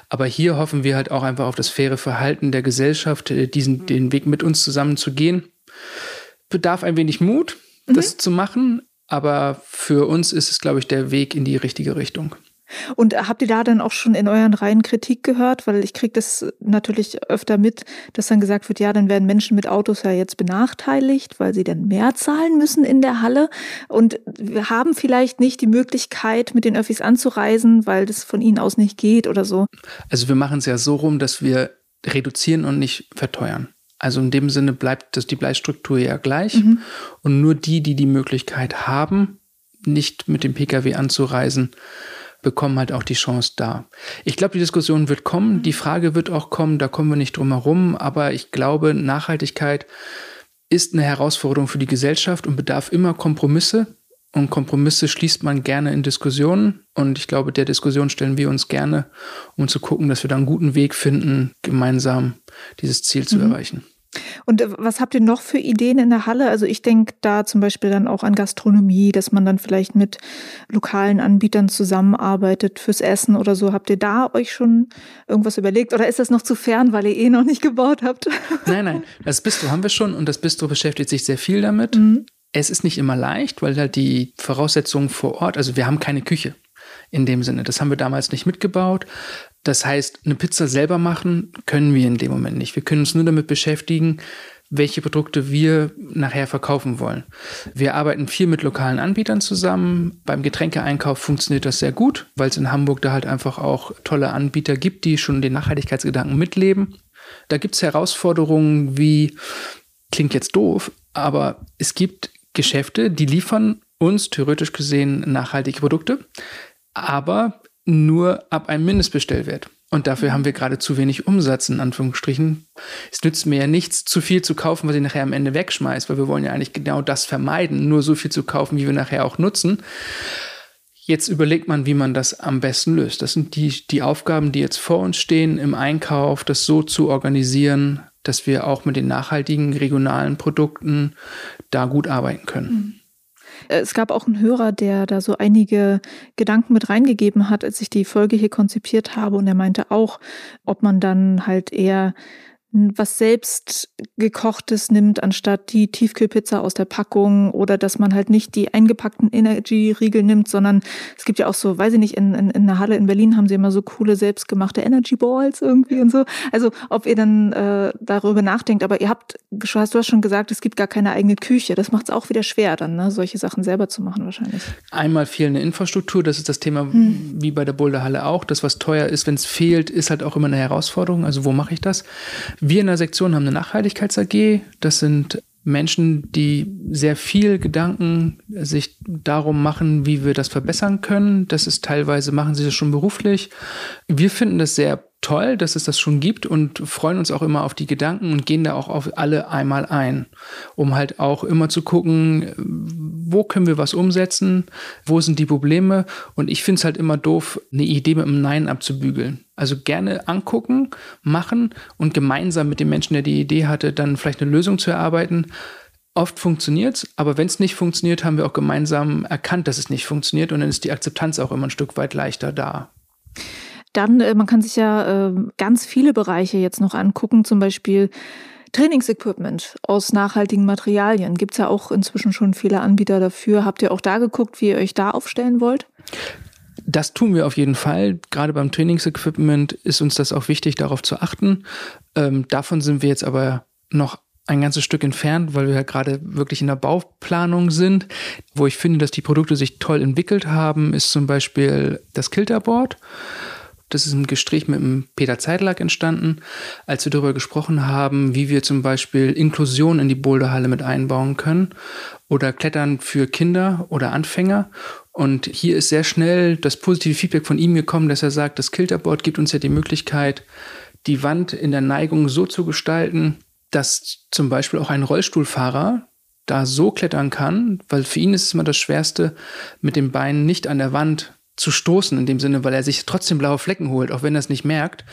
Aber hier hoffen wir halt auch einfach auf das faire Verhalten der Gesellschaft, äh, diesen, den Weg mit uns zusammen zu gehen bedarf ein wenig Mut, mhm. das zu machen. Aber für uns ist es, glaube ich, der Weg in die richtige Richtung. Und habt ihr da dann auch schon in euren Reihen Kritik gehört? Weil ich kriege das natürlich öfter mit, dass dann gesagt wird, ja, dann werden Menschen mit Autos ja jetzt benachteiligt, weil sie dann mehr zahlen müssen in der Halle. Und wir haben vielleicht nicht die Möglichkeit, mit den Öffis anzureisen, weil das von ihnen aus nicht geht oder so. Also wir machen es ja so rum, dass wir reduzieren und nicht verteuern. Also in dem Sinne bleibt das, die Bleisstruktur ja gleich. Mhm. Und nur die, die die Möglichkeit haben, nicht mit dem Pkw anzureisen, bekommen halt auch die Chance da. Ich glaube, die Diskussion wird kommen, die Frage wird auch kommen, da kommen wir nicht drum herum, aber ich glaube, Nachhaltigkeit ist eine Herausforderung für die Gesellschaft und bedarf immer Kompromisse. Und Kompromisse schließt man gerne in Diskussionen. Und ich glaube, der Diskussion stellen wir uns gerne, um zu gucken, dass wir da einen guten Weg finden, gemeinsam dieses Ziel zu mhm. erreichen. Und äh, was habt ihr noch für Ideen in der Halle? Also ich denke da zum Beispiel dann auch an Gastronomie, dass man dann vielleicht mit lokalen Anbietern zusammenarbeitet fürs Essen oder so. Habt ihr da euch schon irgendwas überlegt? Oder ist das noch zu fern, weil ihr eh noch nicht gebaut habt? Nein, nein. Das Bistro haben wir schon und das Bistro beschäftigt sich sehr viel damit. Mhm. Es ist nicht immer leicht, weil halt die Voraussetzungen vor Ort, also wir haben keine Küche in dem Sinne. Das haben wir damals nicht mitgebaut. Das heißt, eine Pizza selber machen können wir in dem Moment nicht. Wir können uns nur damit beschäftigen, welche Produkte wir nachher verkaufen wollen. Wir arbeiten viel mit lokalen Anbietern zusammen. Beim Getränkeeinkauf funktioniert das sehr gut, weil es in Hamburg da halt einfach auch tolle Anbieter gibt, die schon den Nachhaltigkeitsgedanken mitleben. Da gibt es Herausforderungen wie, klingt jetzt doof, aber es gibt Geschäfte, die liefern uns theoretisch gesehen nachhaltige Produkte, aber nur ab einem Mindestbestellwert. Und dafür haben wir gerade zu wenig Umsatz, in Anführungsstrichen. Es nützt mir ja nichts, zu viel zu kaufen, was ich nachher am Ende wegschmeiße, weil wir wollen ja eigentlich genau das vermeiden, nur so viel zu kaufen, wie wir nachher auch nutzen. Jetzt überlegt man, wie man das am besten löst. Das sind die, die Aufgaben, die jetzt vor uns stehen im Einkauf, das so zu organisieren, dass wir auch mit den nachhaltigen regionalen Produkten da gut arbeiten können. Mhm. Äh, es gab auch einen Hörer, der da so einige Gedanken mit reingegeben hat, als ich die Folge hier konzipiert habe. Und er meinte auch, ob man dann halt eher was selbst gekochtes nimmt, anstatt die Tiefkühlpizza aus der Packung oder dass man halt nicht die eingepackten Energy-Riegel nimmt, sondern es gibt ja auch so, weiß ich nicht, in, in, in der Halle in Berlin haben sie immer so coole selbstgemachte Energy Balls irgendwie und so. Also ob ihr dann äh, darüber nachdenkt, aber ihr habt, du hast schon gesagt, es gibt gar keine eigene Küche. Das macht es auch wieder schwer dann, ne, solche Sachen selber zu machen wahrscheinlich. Einmal fehlende Infrastruktur, das ist das Thema hm. wie bei der Boulderhalle auch. Das, was teuer ist, wenn es fehlt, ist halt auch immer eine Herausforderung. Also wo mache ich das? Wir in der Sektion haben eine Nachhaltigkeits-AG. Das sind Menschen, die sehr viel Gedanken sich darum machen, wie wir das verbessern können. Das ist teilweise, machen sie das schon beruflich. Wir finden das sehr toll, dass es das schon gibt und freuen uns auch immer auf die Gedanken und gehen da auch auf alle einmal ein, um halt auch immer zu gucken, wo können wir was umsetzen, wo sind die Probleme und ich finde es halt immer doof, eine Idee mit einem Nein abzubügeln. Also gerne angucken, machen und gemeinsam mit dem Menschen, der die Idee hatte, dann vielleicht eine Lösung zu erarbeiten. Oft funktioniert es, aber wenn es nicht funktioniert, haben wir auch gemeinsam erkannt, dass es nicht funktioniert und dann ist die Akzeptanz auch immer ein Stück weit leichter da. Dann, äh, man kann sich ja äh, ganz viele Bereiche jetzt noch angucken, zum Beispiel Trainingsequipment aus nachhaltigen Materialien. Gibt es ja auch inzwischen schon viele Anbieter dafür. Habt ihr auch da geguckt, wie ihr euch da aufstellen wollt? Das tun wir auf jeden Fall. Gerade beim Trainingsequipment ist uns das auch wichtig, darauf zu achten. Ähm, davon sind wir jetzt aber noch ein ganzes Stück entfernt, weil wir ja gerade wirklich in der Bauplanung sind. Wo ich finde, dass die Produkte sich toll entwickelt haben, ist zum Beispiel das Kilterboard. Das ist im Gespräch mit dem Peter Zeitlack entstanden, als wir darüber gesprochen haben, wie wir zum Beispiel Inklusion in die Boulderhalle mit einbauen können oder Klettern für Kinder oder Anfänger. Und hier ist sehr schnell das positive Feedback von ihm gekommen, dass er sagt, das Kilterboard gibt uns ja die Möglichkeit, die Wand in der Neigung so zu gestalten, dass zum Beispiel auch ein Rollstuhlfahrer da so klettern kann, weil für ihn ist es immer das Schwerste, mit den Beinen nicht an der Wand zu stoßen, in dem Sinne, weil er sich trotzdem blaue Flecken holt, auch wenn er es nicht merkt,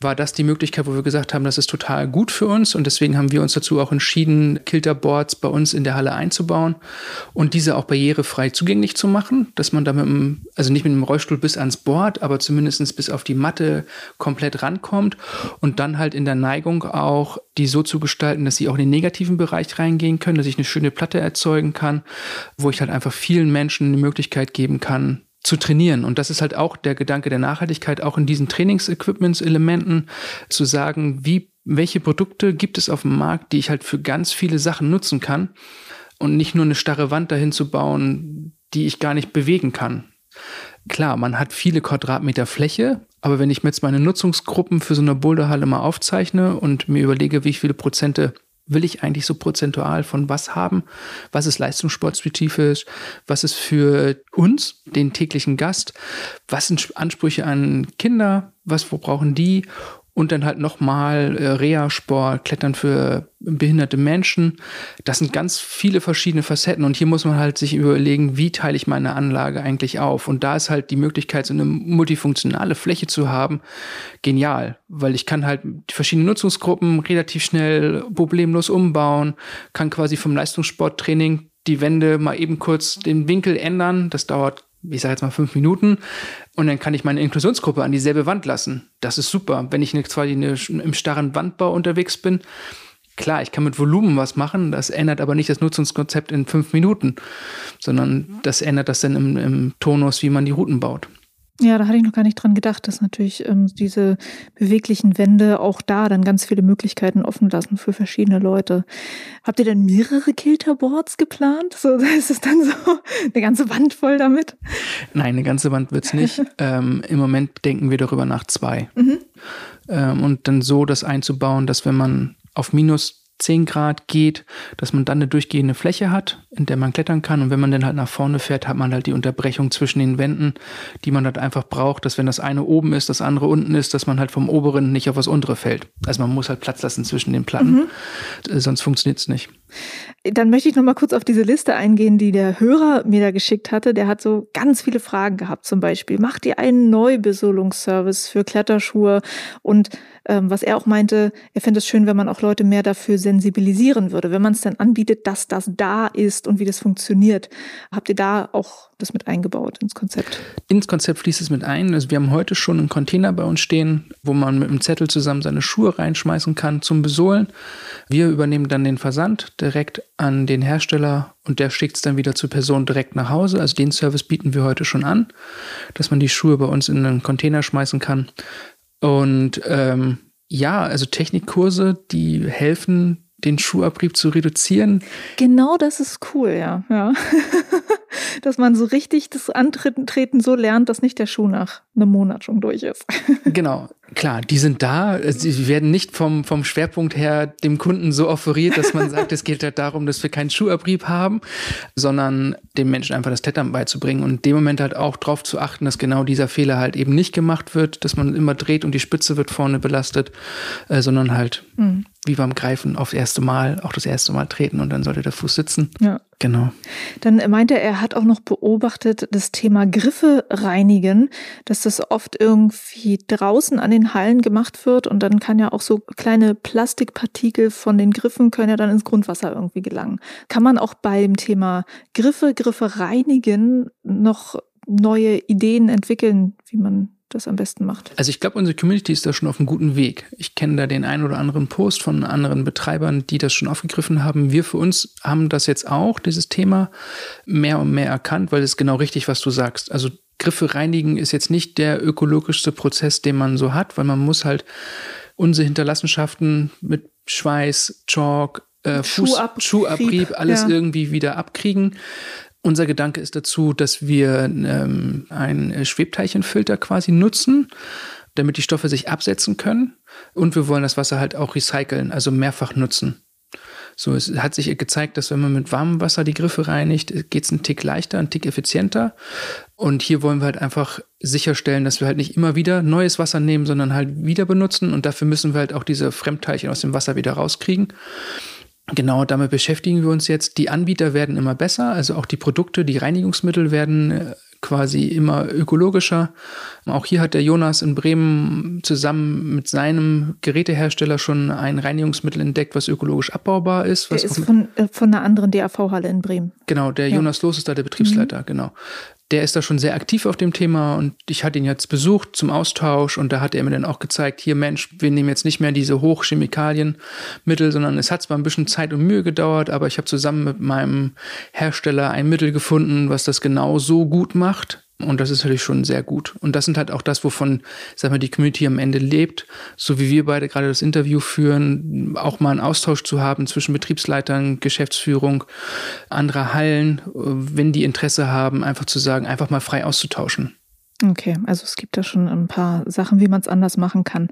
war das die Möglichkeit, wo wir gesagt haben, das ist total gut für uns. Und deswegen haben wir uns dazu auch entschieden, Kilterboards bei uns in der Halle einzubauen und diese auch barrierefrei zugänglich zu machen, dass man da mit dem, also nicht mit dem Rollstuhl bis ans Board, aber zumindest bis auf die Matte komplett rankommt und dann halt in der Neigung auch die so zu gestalten, dass sie auch in den negativen Bereich reingehen können, dass ich eine schöne Platte erzeugen kann, wo ich halt einfach vielen Menschen eine Möglichkeit geben kann, zu trainieren. Und das ist halt auch der Gedanke der Nachhaltigkeit, auch in diesen Trainingsequipments-Elementen zu sagen, wie, welche Produkte gibt es auf dem Markt, die ich halt für ganz viele Sachen nutzen kann und nicht nur eine starre Wand dahin zu bauen, die ich gar nicht bewegen kann. Klar, man hat viele Quadratmeter Fläche, aber wenn ich mir jetzt meine Nutzungsgruppen für so eine Boulderhalle mal aufzeichne und mir überlege, wie viele Prozente will ich eigentlich so prozentual von was haben? Was ist leistungssportspezifisch? Was ist für uns, den täglichen Gast? Was sind Ansprüche an Kinder? Was, brauchen die? Und dann halt nochmal äh, Reha-Sport, Klettern für behinderte Menschen. Das sind ganz viele verschiedene Facetten. Und hier muss man halt sich überlegen, wie teile ich meine Anlage eigentlich auf? Und da ist halt die Möglichkeit, so eine multifunktionale Fläche zu haben, genial. Weil ich kann halt verschiedene Nutzungsgruppen relativ schnell problemlos umbauen, kann quasi vom Leistungssporttraining die Wände mal eben kurz den Winkel ändern. Das dauert ich sage jetzt mal fünf Minuten und dann kann ich meine Inklusionsgruppe an dieselbe Wand lassen. Das ist super. Wenn ich quasi eine, im starren Wandbau unterwegs bin, klar, ich kann mit Volumen was machen, das ändert aber nicht das Nutzungskonzept in fünf Minuten, sondern das ändert das dann im, im Tonus, wie man die Routen baut. Ja, da hatte ich noch gar nicht dran gedacht, dass natürlich ähm, diese beweglichen Wände auch da dann ganz viele Möglichkeiten offen lassen für verschiedene Leute. Habt ihr denn mehrere Kilterboards geplant? So ist es dann so eine ganze Wand voll damit? Nein, eine ganze Wand wird's nicht. ähm, Im Moment denken wir darüber nach zwei. Mhm. Ähm, und dann so das einzubauen, dass wenn man auf minus 10 Grad geht, dass man dann eine durchgehende Fläche hat, in der man klettern kann. Und wenn man dann halt nach vorne fährt, hat man halt die Unterbrechung zwischen den Wänden, die man halt einfach braucht, dass wenn das eine oben ist, das andere unten ist, dass man halt vom oberen nicht auf das untere fällt. Also man muss halt Platz lassen zwischen den Platten, mhm. Äh, sonst funktioniert es nicht. Dann möchte ich noch mal kurz auf diese Liste eingehen, die der Hörer mir da geschickt hatte. Der hat so ganz viele Fragen gehabt. Zum Beispiel, macht ihr einen Neubesolungsservice für Kletterschuhe? Und ähm, was er auch meinte, er fände es schön, wenn man auch Leute mehr dafür sensibilisieren würde, wenn man es dann anbietet, dass das da ist und wie das funktioniert. Habt ihr da auch das mit eingebaut ins Konzept? Ins Konzept fließt es mit ein. Also wir haben heute schon einen Container bei uns stehen, wo man mit einem Zettel zusammen seine Schuhe reinschmeißen kann zum Besohlen. Wir übernehmen dann den Versand direkt an den Hersteller und der schickt es dann wieder zur Person direkt nach Hause. Also den Service bieten wir heute schon an, dass man die Schuhe bei uns in einen Container schmeißen kann. Und ähm, ja, also Technikkurse, die helfen, den Schuhabrieb zu reduzieren. Genau das ist cool, ja. ja. dass man so richtig das Antreten so lernt, dass nicht der Schuh nach einem Monat schon durch ist. genau, klar, die sind da. Sie werden nicht vom, vom Schwerpunkt her dem Kunden so offeriert, dass man sagt, es geht halt darum, dass wir keinen Schuhabrieb haben, sondern dem Menschen einfach das Klettern beizubringen und in dem Moment halt auch darauf zu achten, dass genau dieser Fehler halt eben nicht gemacht wird, dass man immer dreht und die Spitze wird vorne belastet, äh, sondern halt mhm wie beim Greifen aufs erste Mal, auch das erste Mal treten und dann sollte der Fuß sitzen. Ja. Genau. Dann meinte er, er hat auch noch beobachtet das Thema Griffe reinigen, dass das oft irgendwie draußen an den Hallen gemacht wird und dann kann ja auch so kleine Plastikpartikel von den Griffen können ja dann ins Grundwasser irgendwie gelangen. Kann man auch beim Thema Griffe, Griffe reinigen noch neue Ideen entwickeln, wie man das am besten macht. Also ich glaube, unsere Community ist da schon auf einem guten Weg. Ich kenne da den einen oder anderen Post von anderen Betreibern, die das schon aufgegriffen haben. Wir für uns haben das jetzt auch, dieses Thema, mehr und mehr erkannt, weil es genau richtig, was du sagst. Also Griffe reinigen ist jetzt nicht der ökologischste Prozess, den man so hat, weil man muss halt unsere Hinterlassenschaften mit Schweiß, Chalk, äh, Fuß, Schuhabrieb. Schuhabrieb, alles Ja. irgendwie wieder abkriegen. Unser Gedanke ist dazu, dass wir ähm, einen Schwebteilchenfilter quasi nutzen, damit die Stoffe sich absetzen können. Und wir wollen das Wasser halt auch recyceln, also mehrfach nutzen. So, es hat sich gezeigt, dass wenn man mit warmem Wasser die Griffe reinigt, geht es einen Tick leichter, einen Tick effizienter. Und hier wollen wir halt einfach sicherstellen, dass wir halt nicht immer wieder neues Wasser nehmen, sondern halt wieder benutzen. Und dafür müssen wir halt auch diese Fremdteilchen aus dem Wasser wieder rauskriegen. Genau, damit beschäftigen wir uns jetzt. Die Anbieter werden immer besser, also auch die Produkte, die Reinigungsmittel werden äh, quasi immer ökologischer. Auch hier hat der Jonas in Bremen zusammen mit seinem Gerätehersteller schon ein Reinigungsmittel entdeckt, was ökologisch abbaubar ist. Der ist von, äh, von einer anderen DAV-Halle in Bremen. Genau, der Ja. Mhm. Jonas Los ist da der Betriebsleiter, genau. Der ist da schon sehr aktiv auf dem Thema und ich hatte ihn jetzt besucht zum Austausch und da hat er mir dann auch gezeigt, hier Mensch, wir nehmen jetzt nicht mehr diese Hochchemikalienmittel, sondern es hat zwar ein bisschen Zeit und Mühe gedauert, aber ich habe zusammen mit meinem Hersteller ein Mittel gefunden, was das genau so gut macht. Und das ist natürlich schon sehr gut. Und das sind halt auch das, wovon, sag mal, die Community am Ende lebt. So wie wir beide gerade das Interview führen, auch mal einen Austausch zu haben zwischen Betriebsleitern, Geschäftsführung, anderer Hallen, äh, wenn die Interesse haben, einfach zu sagen, einfach mal frei auszutauschen. Okay, also es gibt da schon ein paar Sachen, wie man es anders machen kann.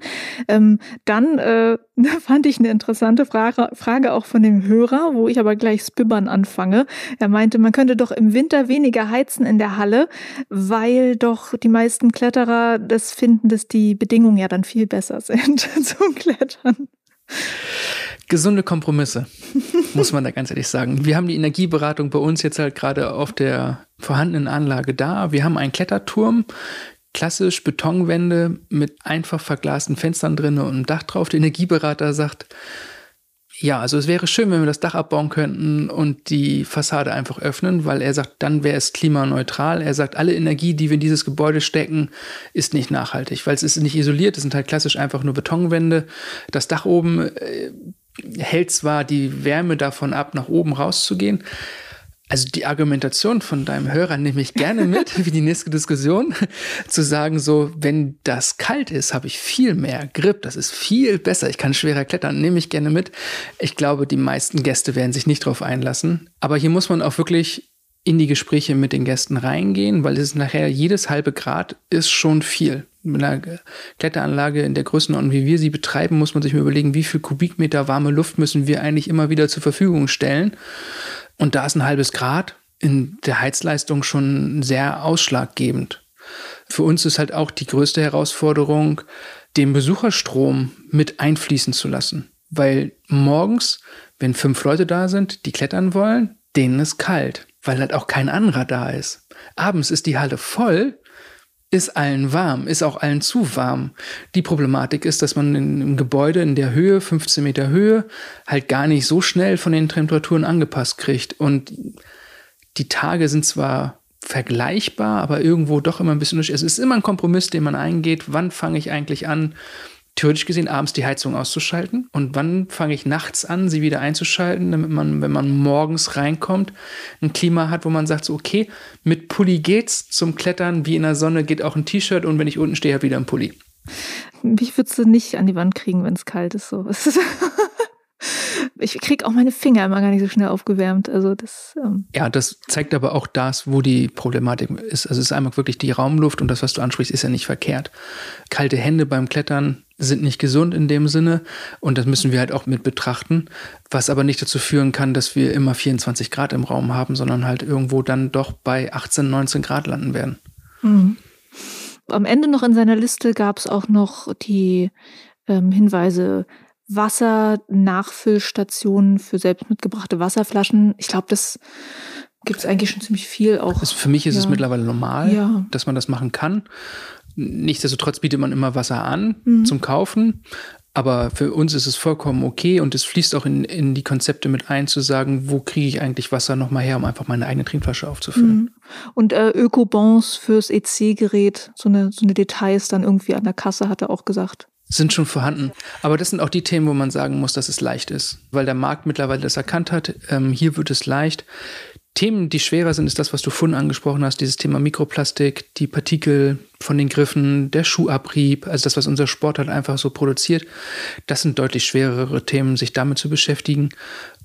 Ähm, dann äh, fand ich eine interessante Frage, Frage auch von dem Hörer, wo ich aber gleich Spibbern anfange. Er meinte, man könnte doch im Winter weniger heizen in der Halle, weil doch die meisten Kletterer das finden, dass die Bedingungen ja dann viel besser sind zum Klettern. Gesunde Kompromisse, muss man da ganz ehrlich sagen. Wir haben die Energieberatung bei uns jetzt halt gerade auf der vorhandenen Anlage da. Wir haben einen Kletterturm, klassisch Betonwände mit einfach verglasten Fenstern drin und einem Dach drauf. Der Energieberater sagt, ja, also es wäre schön, wenn wir das Dach abbauen könnten und die Fassade einfach öffnen, weil er sagt, dann wäre es klimaneutral. Er sagt, alle Energie, die wir in dieses Gebäude stecken, ist nicht nachhaltig, weil es ist nicht isoliert, es sind halt klassisch einfach nur Betonwände. Das Dach oben äh, hält zwar die Wärme davon ab, nach oben rauszugehen. Also die Argumentation von deinem Hörer nehme ich gerne mit, wie die nächste Diskussion, zu sagen so, wenn das kalt ist, habe ich viel mehr Grip, das ist viel besser, ich kann schwerer klettern, nehme ich gerne mit. Ich glaube, die meisten Gäste werden sich nicht darauf einlassen. Aber hier muss man auch wirklich in die Gespräche mit den Gästen reingehen, weil es ist nachher jedes halbe Grad ist schon viel. Mit einer Kletteranlage in der Größenordnung, wie wir sie betreiben, muss man sich mal überlegen, wie viel Kubikmeter warme Luft müssen wir eigentlich immer wieder zur Verfügung stellen. Und da ist ein halbes Grad in der Heizleistung schon sehr ausschlaggebend. Für uns ist halt auch die größte Herausforderung, den Besucherstrom mit einfließen zu lassen. Weil morgens, wenn fünf Leute da sind, die klettern wollen, denen ist kalt, weil halt auch kein anderer da ist. Abends ist die Halle voll, ist allen warm, ist auch allen zu warm. Die Problematik ist, dass man in, im Gebäude in der Höhe, 15 Meter Höhe, halt gar nicht so schnell von den Temperaturen angepasst kriegt. Und die Tage sind zwar vergleichbar, aber irgendwo doch immer ein bisschen unterschiedlich. Es ist immer ein Kompromiss, den man eingeht. Wann fange ich eigentlich an, theoretisch gesehen abends die Heizung auszuschalten und wann fange ich nachts an, sie wieder einzuschalten, damit man, wenn man morgens reinkommt, ein Klima hat, wo man sagt so, okay, mit Pulli geht's zum Klettern, wie in der Sonne geht auch ein T-Shirt und wenn ich unten stehe, halt wieder ein Pulli. Mich würdest du nicht an die Wand kriegen, wenn es kalt ist. So. Ich krieg auch meine Finger immer gar nicht so schnell aufgewärmt. Also das. Ähm, Ja, das zeigt aber auch das, wo die Problematik ist. Also es ist einmal wirklich die Raumluft und das, was du ansprichst, ist ja nicht verkehrt. Kalte Hände beim Klettern sind nicht gesund in dem Sinne und das müssen wir halt auch mit betrachten, was aber nicht dazu führen kann, dass wir immer 24 Grad im Raum haben, sondern halt irgendwo dann doch bei 18, 19 Grad landen werden. mhm. Am Ende noch in seiner Liste gab es auch noch die ähm, Hinweise Wassernachfüllstationen für selbst mitgebrachte Wasserflaschen. Ich glaube, das gibt es eigentlich schon ziemlich viel auch. Also für mich ist es Ja. mittlerweile normal, Ja. dass man das machen kann. Nichtsdestotrotz bietet man immer Wasser an Mhm. zum Kaufen. Aber für uns ist es vollkommen okay und es fließt auch in, in die Konzepte mit ein, zu sagen, wo kriege ich eigentlich Wasser nochmal her, um einfach meine eigene Trinkflasche aufzufüllen. Mhm. Und äh, Ökobons fürs EC-Gerät, so eine, so eine Details dann irgendwie an der Kasse, hat er auch gesagt. Sind schon vorhanden. Aber das sind auch die Themen, wo man sagen muss, dass es leicht ist. Weil der Markt mittlerweile das erkannt hat. Ähm, hier wird es leicht. Themen, die schwerer sind, ist das, was du vorhin angesprochen hast, dieses Thema Mikroplastik, die Partikel von den Griffen, der Schuhabrieb, also das, was unser Sport halt einfach so produziert. Das sind deutlich schwerere Themen, sich damit zu beschäftigen.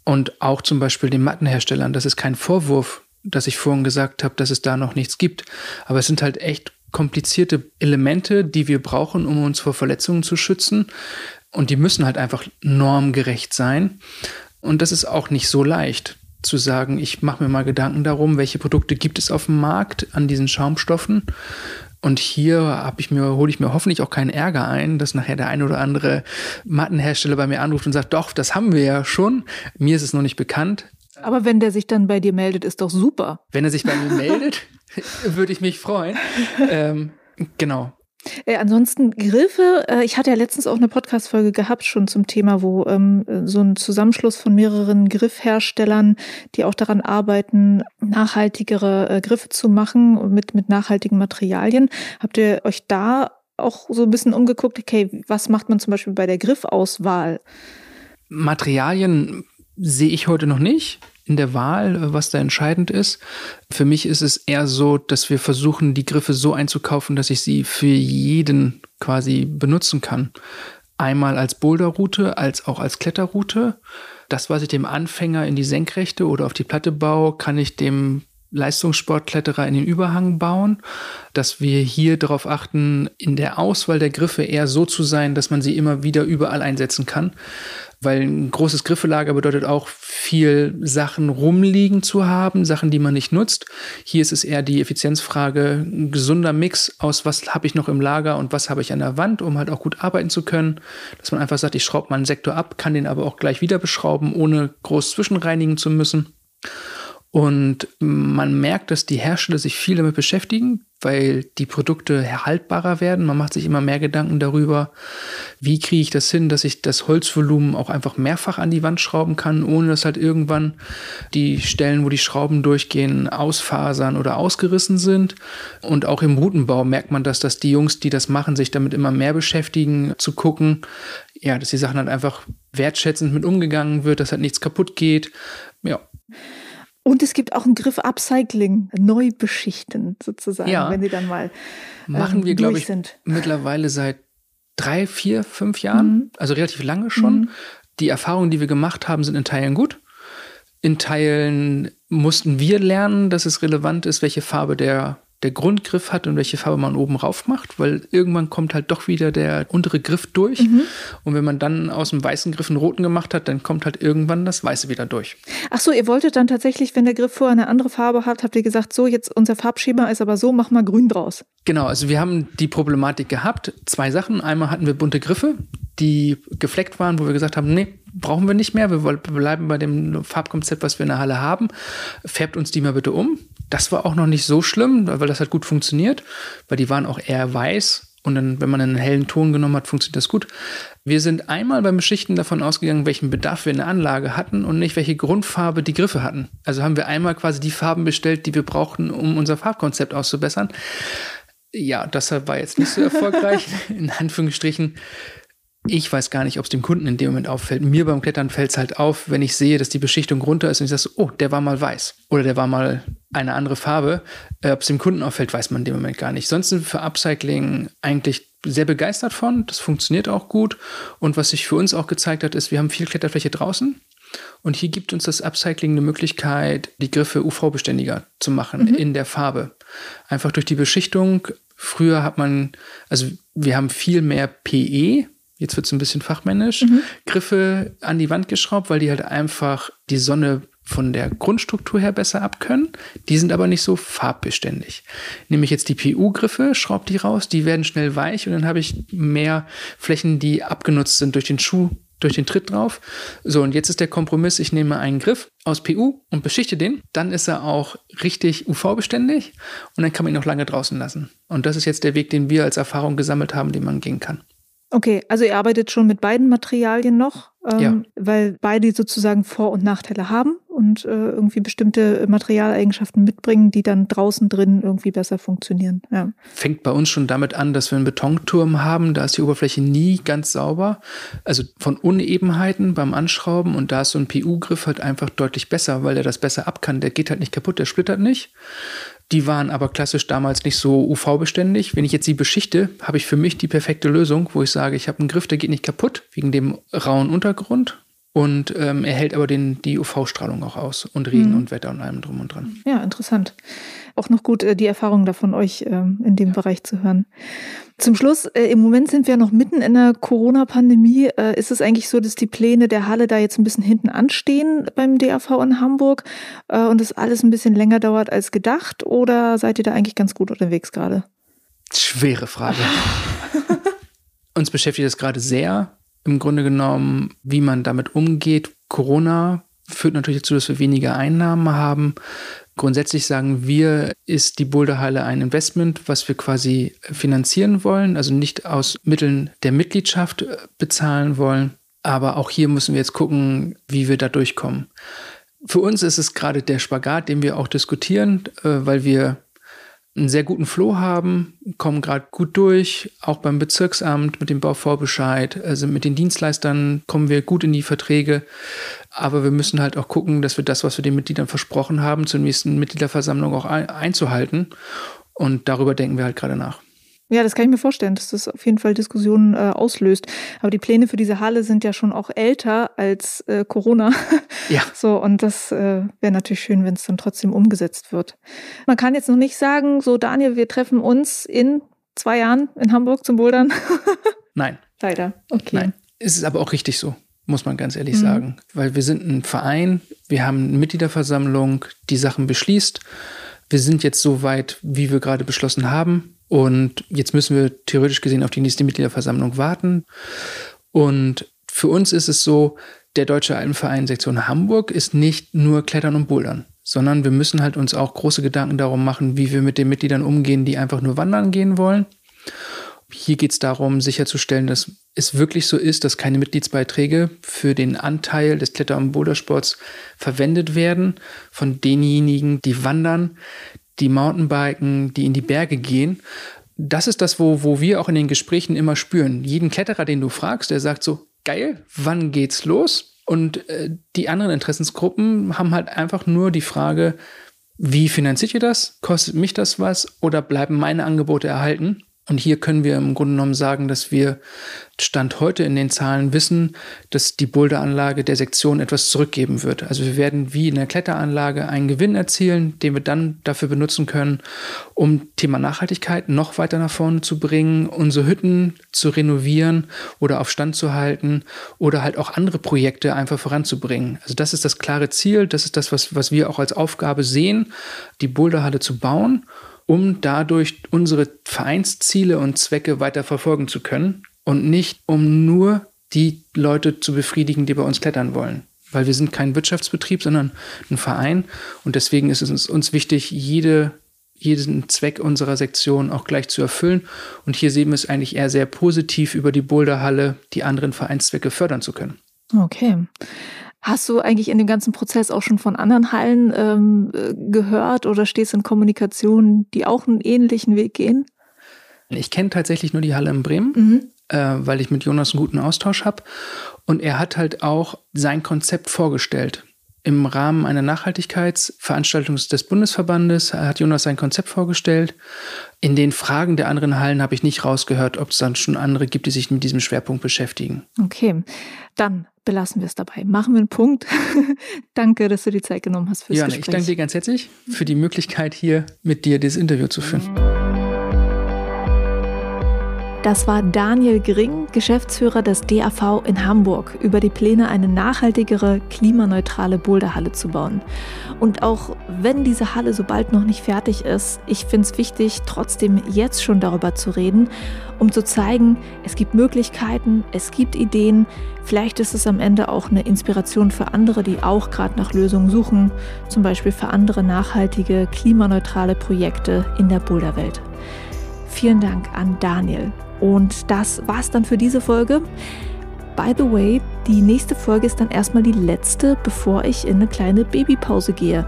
Und auch zum Beispiel den Mattenherstellern, das ist kein Vorwurf, dass ich vorhin gesagt habe, dass es da noch nichts gibt. Aber es sind halt echt komplizierte Elemente, die wir brauchen, um uns vor Verletzungen zu schützen. Und die müssen halt einfach normgerecht sein. Und das ist auch nicht so leicht zu sagen, ich mache mir mal Gedanken darum, welche Produkte gibt es auf dem Markt an diesen Schaumstoffen. Und hier habe ich mir, hole ich mir hoffentlich auch keinen Ärger ein, dass nachher der ein oder andere Mattenhersteller bei mir anruft und sagt, doch, das haben wir ja schon. Mir ist es noch nicht bekannt. Aber wenn der sich dann bei dir meldet, ist doch super. Wenn er sich bei mir meldet, würde ich mich freuen. Ähm, genau. Äh, ansonsten Griffe, äh, ich hatte ja letztens auch eine Podcast-Folge gehabt, schon zum Thema, wo ähm, so ein Zusammenschluss von mehreren Griffherstellern, die auch daran arbeiten, nachhaltigere äh, Griffe zu machen mit, mit nachhaltigen Materialien. Habt ihr euch da auch so ein bisschen umgeguckt, okay, was macht man zum Beispiel bei der Griffauswahl? Materialien sehe ich heute noch nicht in der Wahl, was da entscheidend ist. Für mich ist es eher so, dass wir versuchen, die Griffe so einzukaufen, dass ich sie für jeden quasi benutzen kann. Einmal als Boulderroute, als auch als Kletterroute. Das, was ich dem Anfänger in die Senkrechte oder auf die Platte baue, kann ich dem Leistungssportkletterer in den Überhang bauen, dass wir hier darauf achten, in der Auswahl der Griffe eher so zu sein, dass man sie immer wieder überall einsetzen kann weil ein großes Griffelager bedeutet auch viel Sachen rumliegen zu haben, Sachen, die man nicht nutzt. Hier ist es eher die Effizienzfrage, ein gesunder Mix aus, was habe ich noch im Lager und was habe ich an der Wand, um halt auch gut arbeiten zu können. Dass man einfach sagt, ich schraube mal einen Sektor ab, kann den aber auch gleich wieder beschrauben, ohne groß zwischenreinigen zu müssen. Und man merkt, dass die Hersteller sich viel damit beschäftigen, weil die Produkte erhaltbarer werden. Man macht sich immer mehr Gedanken darüber, wie kriege ich das hin, dass ich das Holzvolumen auch einfach mehrfach an die Wand schrauben kann, ohne dass halt irgendwann die Stellen, wo die Schrauben durchgehen, ausfasern oder ausgerissen sind. Und auch im Routenbau merkt man das, dass die Jungs, die das machen, sich damit immer mehr beschäftigen, zu gucken, ja, dass die Sachen halt einfach wertschätzend mit umgegangen wird, dass halt nichts kaputt geht. Ja. Und es gibt auch einen Griff Upcycling, neu beschichten sozusagen, ja. wenn die dann mal ähm, machen wir, glaube ich, sind. mittlerweile seit drei, vier, fünf Jahren, mhm. also relativ lange schon. Mhm. Die Erfahrungen, die wir gemacht haben, sind in Teilen gut. In Teilen mussten wir lernen, dass es relevant ist, welche Farbe der der Grundgriff hat und welche Farbe man oben rauf macht, weil irgendwann kommt halt doch wieder der untere Griff durch. Mhm. Und wenn man dann aus dem weißen Griff einen roten gemacht hat, dann kommt halt irgendwann das Weiße wieder durch. Ach so, ihr wolltet dann tatsächlich, wenn der Griff vorher eine andere Farbe hat, habt ihr gesagt, so, jetzt unser Farbschema ist aber so, mach mal grün draus. Genau, also wir haben die Problematik gehabt. Zwei Sachen. Einmal hatten wir bunte Griffe, die gefleckt waren, wo wir gesagt haben, nee, brauchen wir nicht mehr. Wir bleiben bei dem Farbkonzept, was wir in der Halle haben. Färbt uns die mal bitte um. Das war auch noch nicht so schlimm, weil das hat gut funktioniert, weil die waren auch eher weiß. Und dann, wenn man einen hellen Ton genommen hat, funktioniert das gut. Wir sind einmal beim Beschichten davon ausgegangen, welchen Bedarf wir in der Anlage hatten und nicht welche Grundfarbe die Griffe hatten. Also haben wir einmal quasi die Farben bestellt, die wir brauchten, um unser Farbkonzept auszubessern. Ja, das war jetzt nicht so erfolgreich, in Anführungsstrichen ich weiß gar nicht, ob es dem Kunden in dem Moment auffällt. Mir beim Klettern fällt es halt auf, wenn ich sehe, dass die Beschichtung runter ist und ich sage oh, der war mal weiß oder der war mal eine andere Farbe. Äh, ob es dem Kunden auffällt, weiß man in dem Moment gar nicht. Sonst sind wir für Upcycling eigentlich sehr begeistert von. Das funktioniert auch gut. Und was sich für uns auch gezeigt hat, ist, wir haben viel Kletterfläche draußen. Und hier gibt uns das Upcycling eine Möglichkeit, die Griffe UV-beständiger zu machen mhm. in der Farbe. Einfach durch die Beschichtung. Früher hat man, also wir haben viel mehr PE, jetzt wird es ein bisschen fachmännisch, mhm. Griffe an die Wand geschraubt, weil die halt einfach die Sonne von der Grundstruktur her besser abkönnen. Die sind aber nicht so farbbeständig. Nehme ich jetzt die PU-Griffe, schraube die raus, die werden schnell weich und dann habe ich mehr Flächen, die abgenutzt sind durch den Schuh, durch den Tritt drauf. So, und jetzt ist der Kompromiss, ich nehme einen Griff aus PU und beschichte den. Dann ist er auch richtig UV-beständig und dann kann man ihn noch lange draußen lassen. Und das ist jetzt der Weg, den wir als Erfahrung gesammelt haben, den man gehen kann. Okay, also ihr arbeitet schon mit beiden Materialien noch, ähm, ja. weil beide sozusagen Vor- und Nachteile haben und äh, irgendwie bestimmte Materialeigenschaften mitbringen, die dann draußen drin irgendwie besser funktionieren. Ja. Fängt bei uns schon damit an, dass wir einen Betonturm haben, da ist die Oberfläche nie ganz sauber. Also von Unebenheiten beim Anschrauben und da ist so ein PU-Griff halt einfach deutlich besser, weil er das besser ab kann. Der geht halt nicht kaputt, der splittert nicht. Die waren aber klassisch damals nicht so UV-beständig. Wenn ich jetzt sie beschichte, habe ich für mich die perfekte Lösung, wo ich sage, ich habe einen Griff, der geht nicht kaputt wegen dem rauen Untergrund und ähm, er hält aber den, die UV-Strahlung auch aus und Regen mhm. und Wetter und allem drum und dran. Ja, interessant. Auch noch gut, äh, die Erfahrungen davon euch ähm, in dem Bereich zu hören. Zum Schluss, äh, im Moment sind wir noch mitten in der Corona-Pandemie. Äh, ist es eigentlich so, dass die Pläne der Halle da jetzt ein bisschen hinten anstehen beim DAV in Hamburg und das alles ein bisschen länger dauert als gedacht? Oder seid ihr da eigentlich ganz gut unterwegs gerade? Schwere Frage. Uns beschäftigt das gerade sehr im Grunde genommen, wie man damit umgeht. Corona führt natürlich dazu, dass wir weniger Einnahmen haben. Grundsätzlich sagen wir, ist die Boulderhalle ein Investment, was wir quasi finanzieren wollen, also nicht aus Mitteln der Mitgliedschaft äh, bezahlen wollen. Aber auch hier müssen wir jetzt gucken, wie wir da durchkommen. Für uns ist es gerade der Spagat, den wir auch diskutieren, äh, weil wir einen sehr guten Flow haben, kommen gerade gut durch, auch beim Bezirksamt mit dem Bauvorbescheid, also mit den Dienstleistern kommen wir gut in die Verträge. Aber wir müssen halt auch gucken, dass wir das, was wir den Mitgliedern versprochen haben, zur nächsten Mitgliederversammlung auch einzuhalten. Und darüber denken wir halt gerade nach. Ja, das kann ich mir vorstellen, dass das auf jeden Fall Diskussionen äh, auslöst. Aber die Pläne für diese Halle sind ja schon auch älter als äh, Corona. Ja. So, und das äh, wäre natürlich schön, wenn es dann trotzdem umgesetzt wird. Man kann jetzt noch nicht sagen, so Daniel, wir treffen uns in zwei Jahren in Hamburg zum Bouldern. Nein. Leider. Okay. Nein. Es ist aber auch richtig so, muss man ganz ehrlich mhm. sagen. Weil wir sind ein Verein, wir haben eine Mitgliederversammlung, die Sachen beschließt. Wir sind jetzt so weit, wie wir gerade beschlossen haben. Und jetzt müssen wir theoretisch gesehen auf die nächste Mitgliederversammlung warten. Und für uns ist es so, der Deutsche Alpenverein Sektion Hamburg ist nicht nur Klettern und Bouldern, sondern wir müssen halt uns auch große Gedanken darum machen, wie wir mit den Mitgliedern umgehen, die einfach nur wandern gehen wollen. Hier geht es darum, sicherzustellen, dass es wirklich so ist, dass keine Mitgliedsbeiträge für den Anteil des Kletter- und Bouldersports verwendet werden von denjenigen, die wandern, die Mountainbiken, die in die Berge gehen. Das ist das, wo, wo wir auch in den Gesprächen immer spüren. Jeden Kletterer, den du fragst, der sagt so, geil, wann geht's los? Und äh, die anderen Interessensgruppen haben halt einfach nur die Frage, wie finanziert ihr das? Kostet mich das was? Oder bleiben meine Angebote erhalten? Und hier können wir im Grunde genommen sagen, dass wir Stand heute in den Zahlen wissen, dass die Boulderanlage der Sektion etwas zurückgeben wird. Also wir werden wie in der Kletteranlage einen Gewinn erzielen, den wir dann dafür benutzen können, um Thema Nachhaltigkeit noch weiter nach vorne zu bringen, unsere Hütten zu renovieren oder auf Stand zu halten oder halt auch andere Projekte einfach voranzubringen. Also das ist das klare Ziel, das ist das, was, was wir auch als Aufgabe sehen, die Boulderhalle zu bauen um dadurch unsere Vereinsziele und Zwecke weiter verfolgen zu können und nicht um nur die Leute zu befriedigen, die bei uns klettern wollen. Weil wir sind kein Wirtschaftsbetrieb, sondern ein Verein und deswegen ist es uns wichtig, jede, jeden Zweck unserer Sektion auch gleich zu erfüllen. Und hier sehen wir es eigentlich eher sehr positiv über die Boulderhalle, die anderen Vereinszwecke fördern zu können. Okay. Hast du eigentlich in dem ganzen Prozess auch schon von anderen Hallen ähm, gehört oder stehst in Kommunikation, die auch einen ähnlichen Weg gehen? Ich kenne tatsächlich nur die Halle in Bremen, mhm. äh, weil ich mit Jonas einen guten Austausch habe. Und er hat halt auch sein Konzept vorgestellt. Im Rahmen einer Nachhaltigkeitsveranstaltung des Bundesverbandes hat Jonas sein Konzept vorgestellt. In den Fragen der anderen Hallen habe ich nicht rausgehört, ob es dann schon andere gibt, die sich mit diesem Schwerpunkt beschäftigen. Okay, dann belassen wir es dabei. Machen wir einen Punkt. danke, dass du die Zeit genommen hast fürs Johanne, Gespräch. ich danke dir ganz herzlich für die Möglichkeit, hier mit dir dieses Interview zu führen. Das war Daniel Gring, Geschäftsführer des DAV in Hamburg, über die Pläne, eine nachhaltigere, klimaneutrale Boulderhalle zu bauen. Und auch wenn diese Halle so bald noch nicht fertig ist, ich finde es wichtig, trotzdem jetzt schon darüber zu reden, um zu zeigen, es gibt Möglichkeiten, es gibt Ideen. Vielleicht ist es am Ende auch eine Inspiration für andere, die auch gerade nach Lösungen suchen, zum Beispiel für andere nachhaltige, klimaneutrale Projekte in der Boulderwelt. Vielen Dank an Daniel. Und das war's dann für diese Folge. By the way, die nächste Folge ist dann erstmal die letzte, bevor ich in eine kleine Babypause gehe.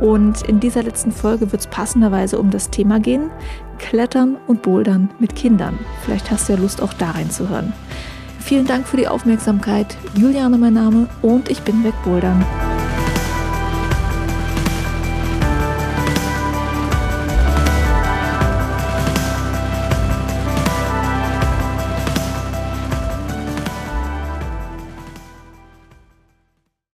Und in dieser letzten Folge wird es passenderweise um das Thema gehen: Klettern und Bouldern mit Kindern. Vielleicht hast du ja Lust, auch da reinzuhören. Vielen Dank für die Aufmerksamkeit. Juliane mein Name und ich bin wegbouldern.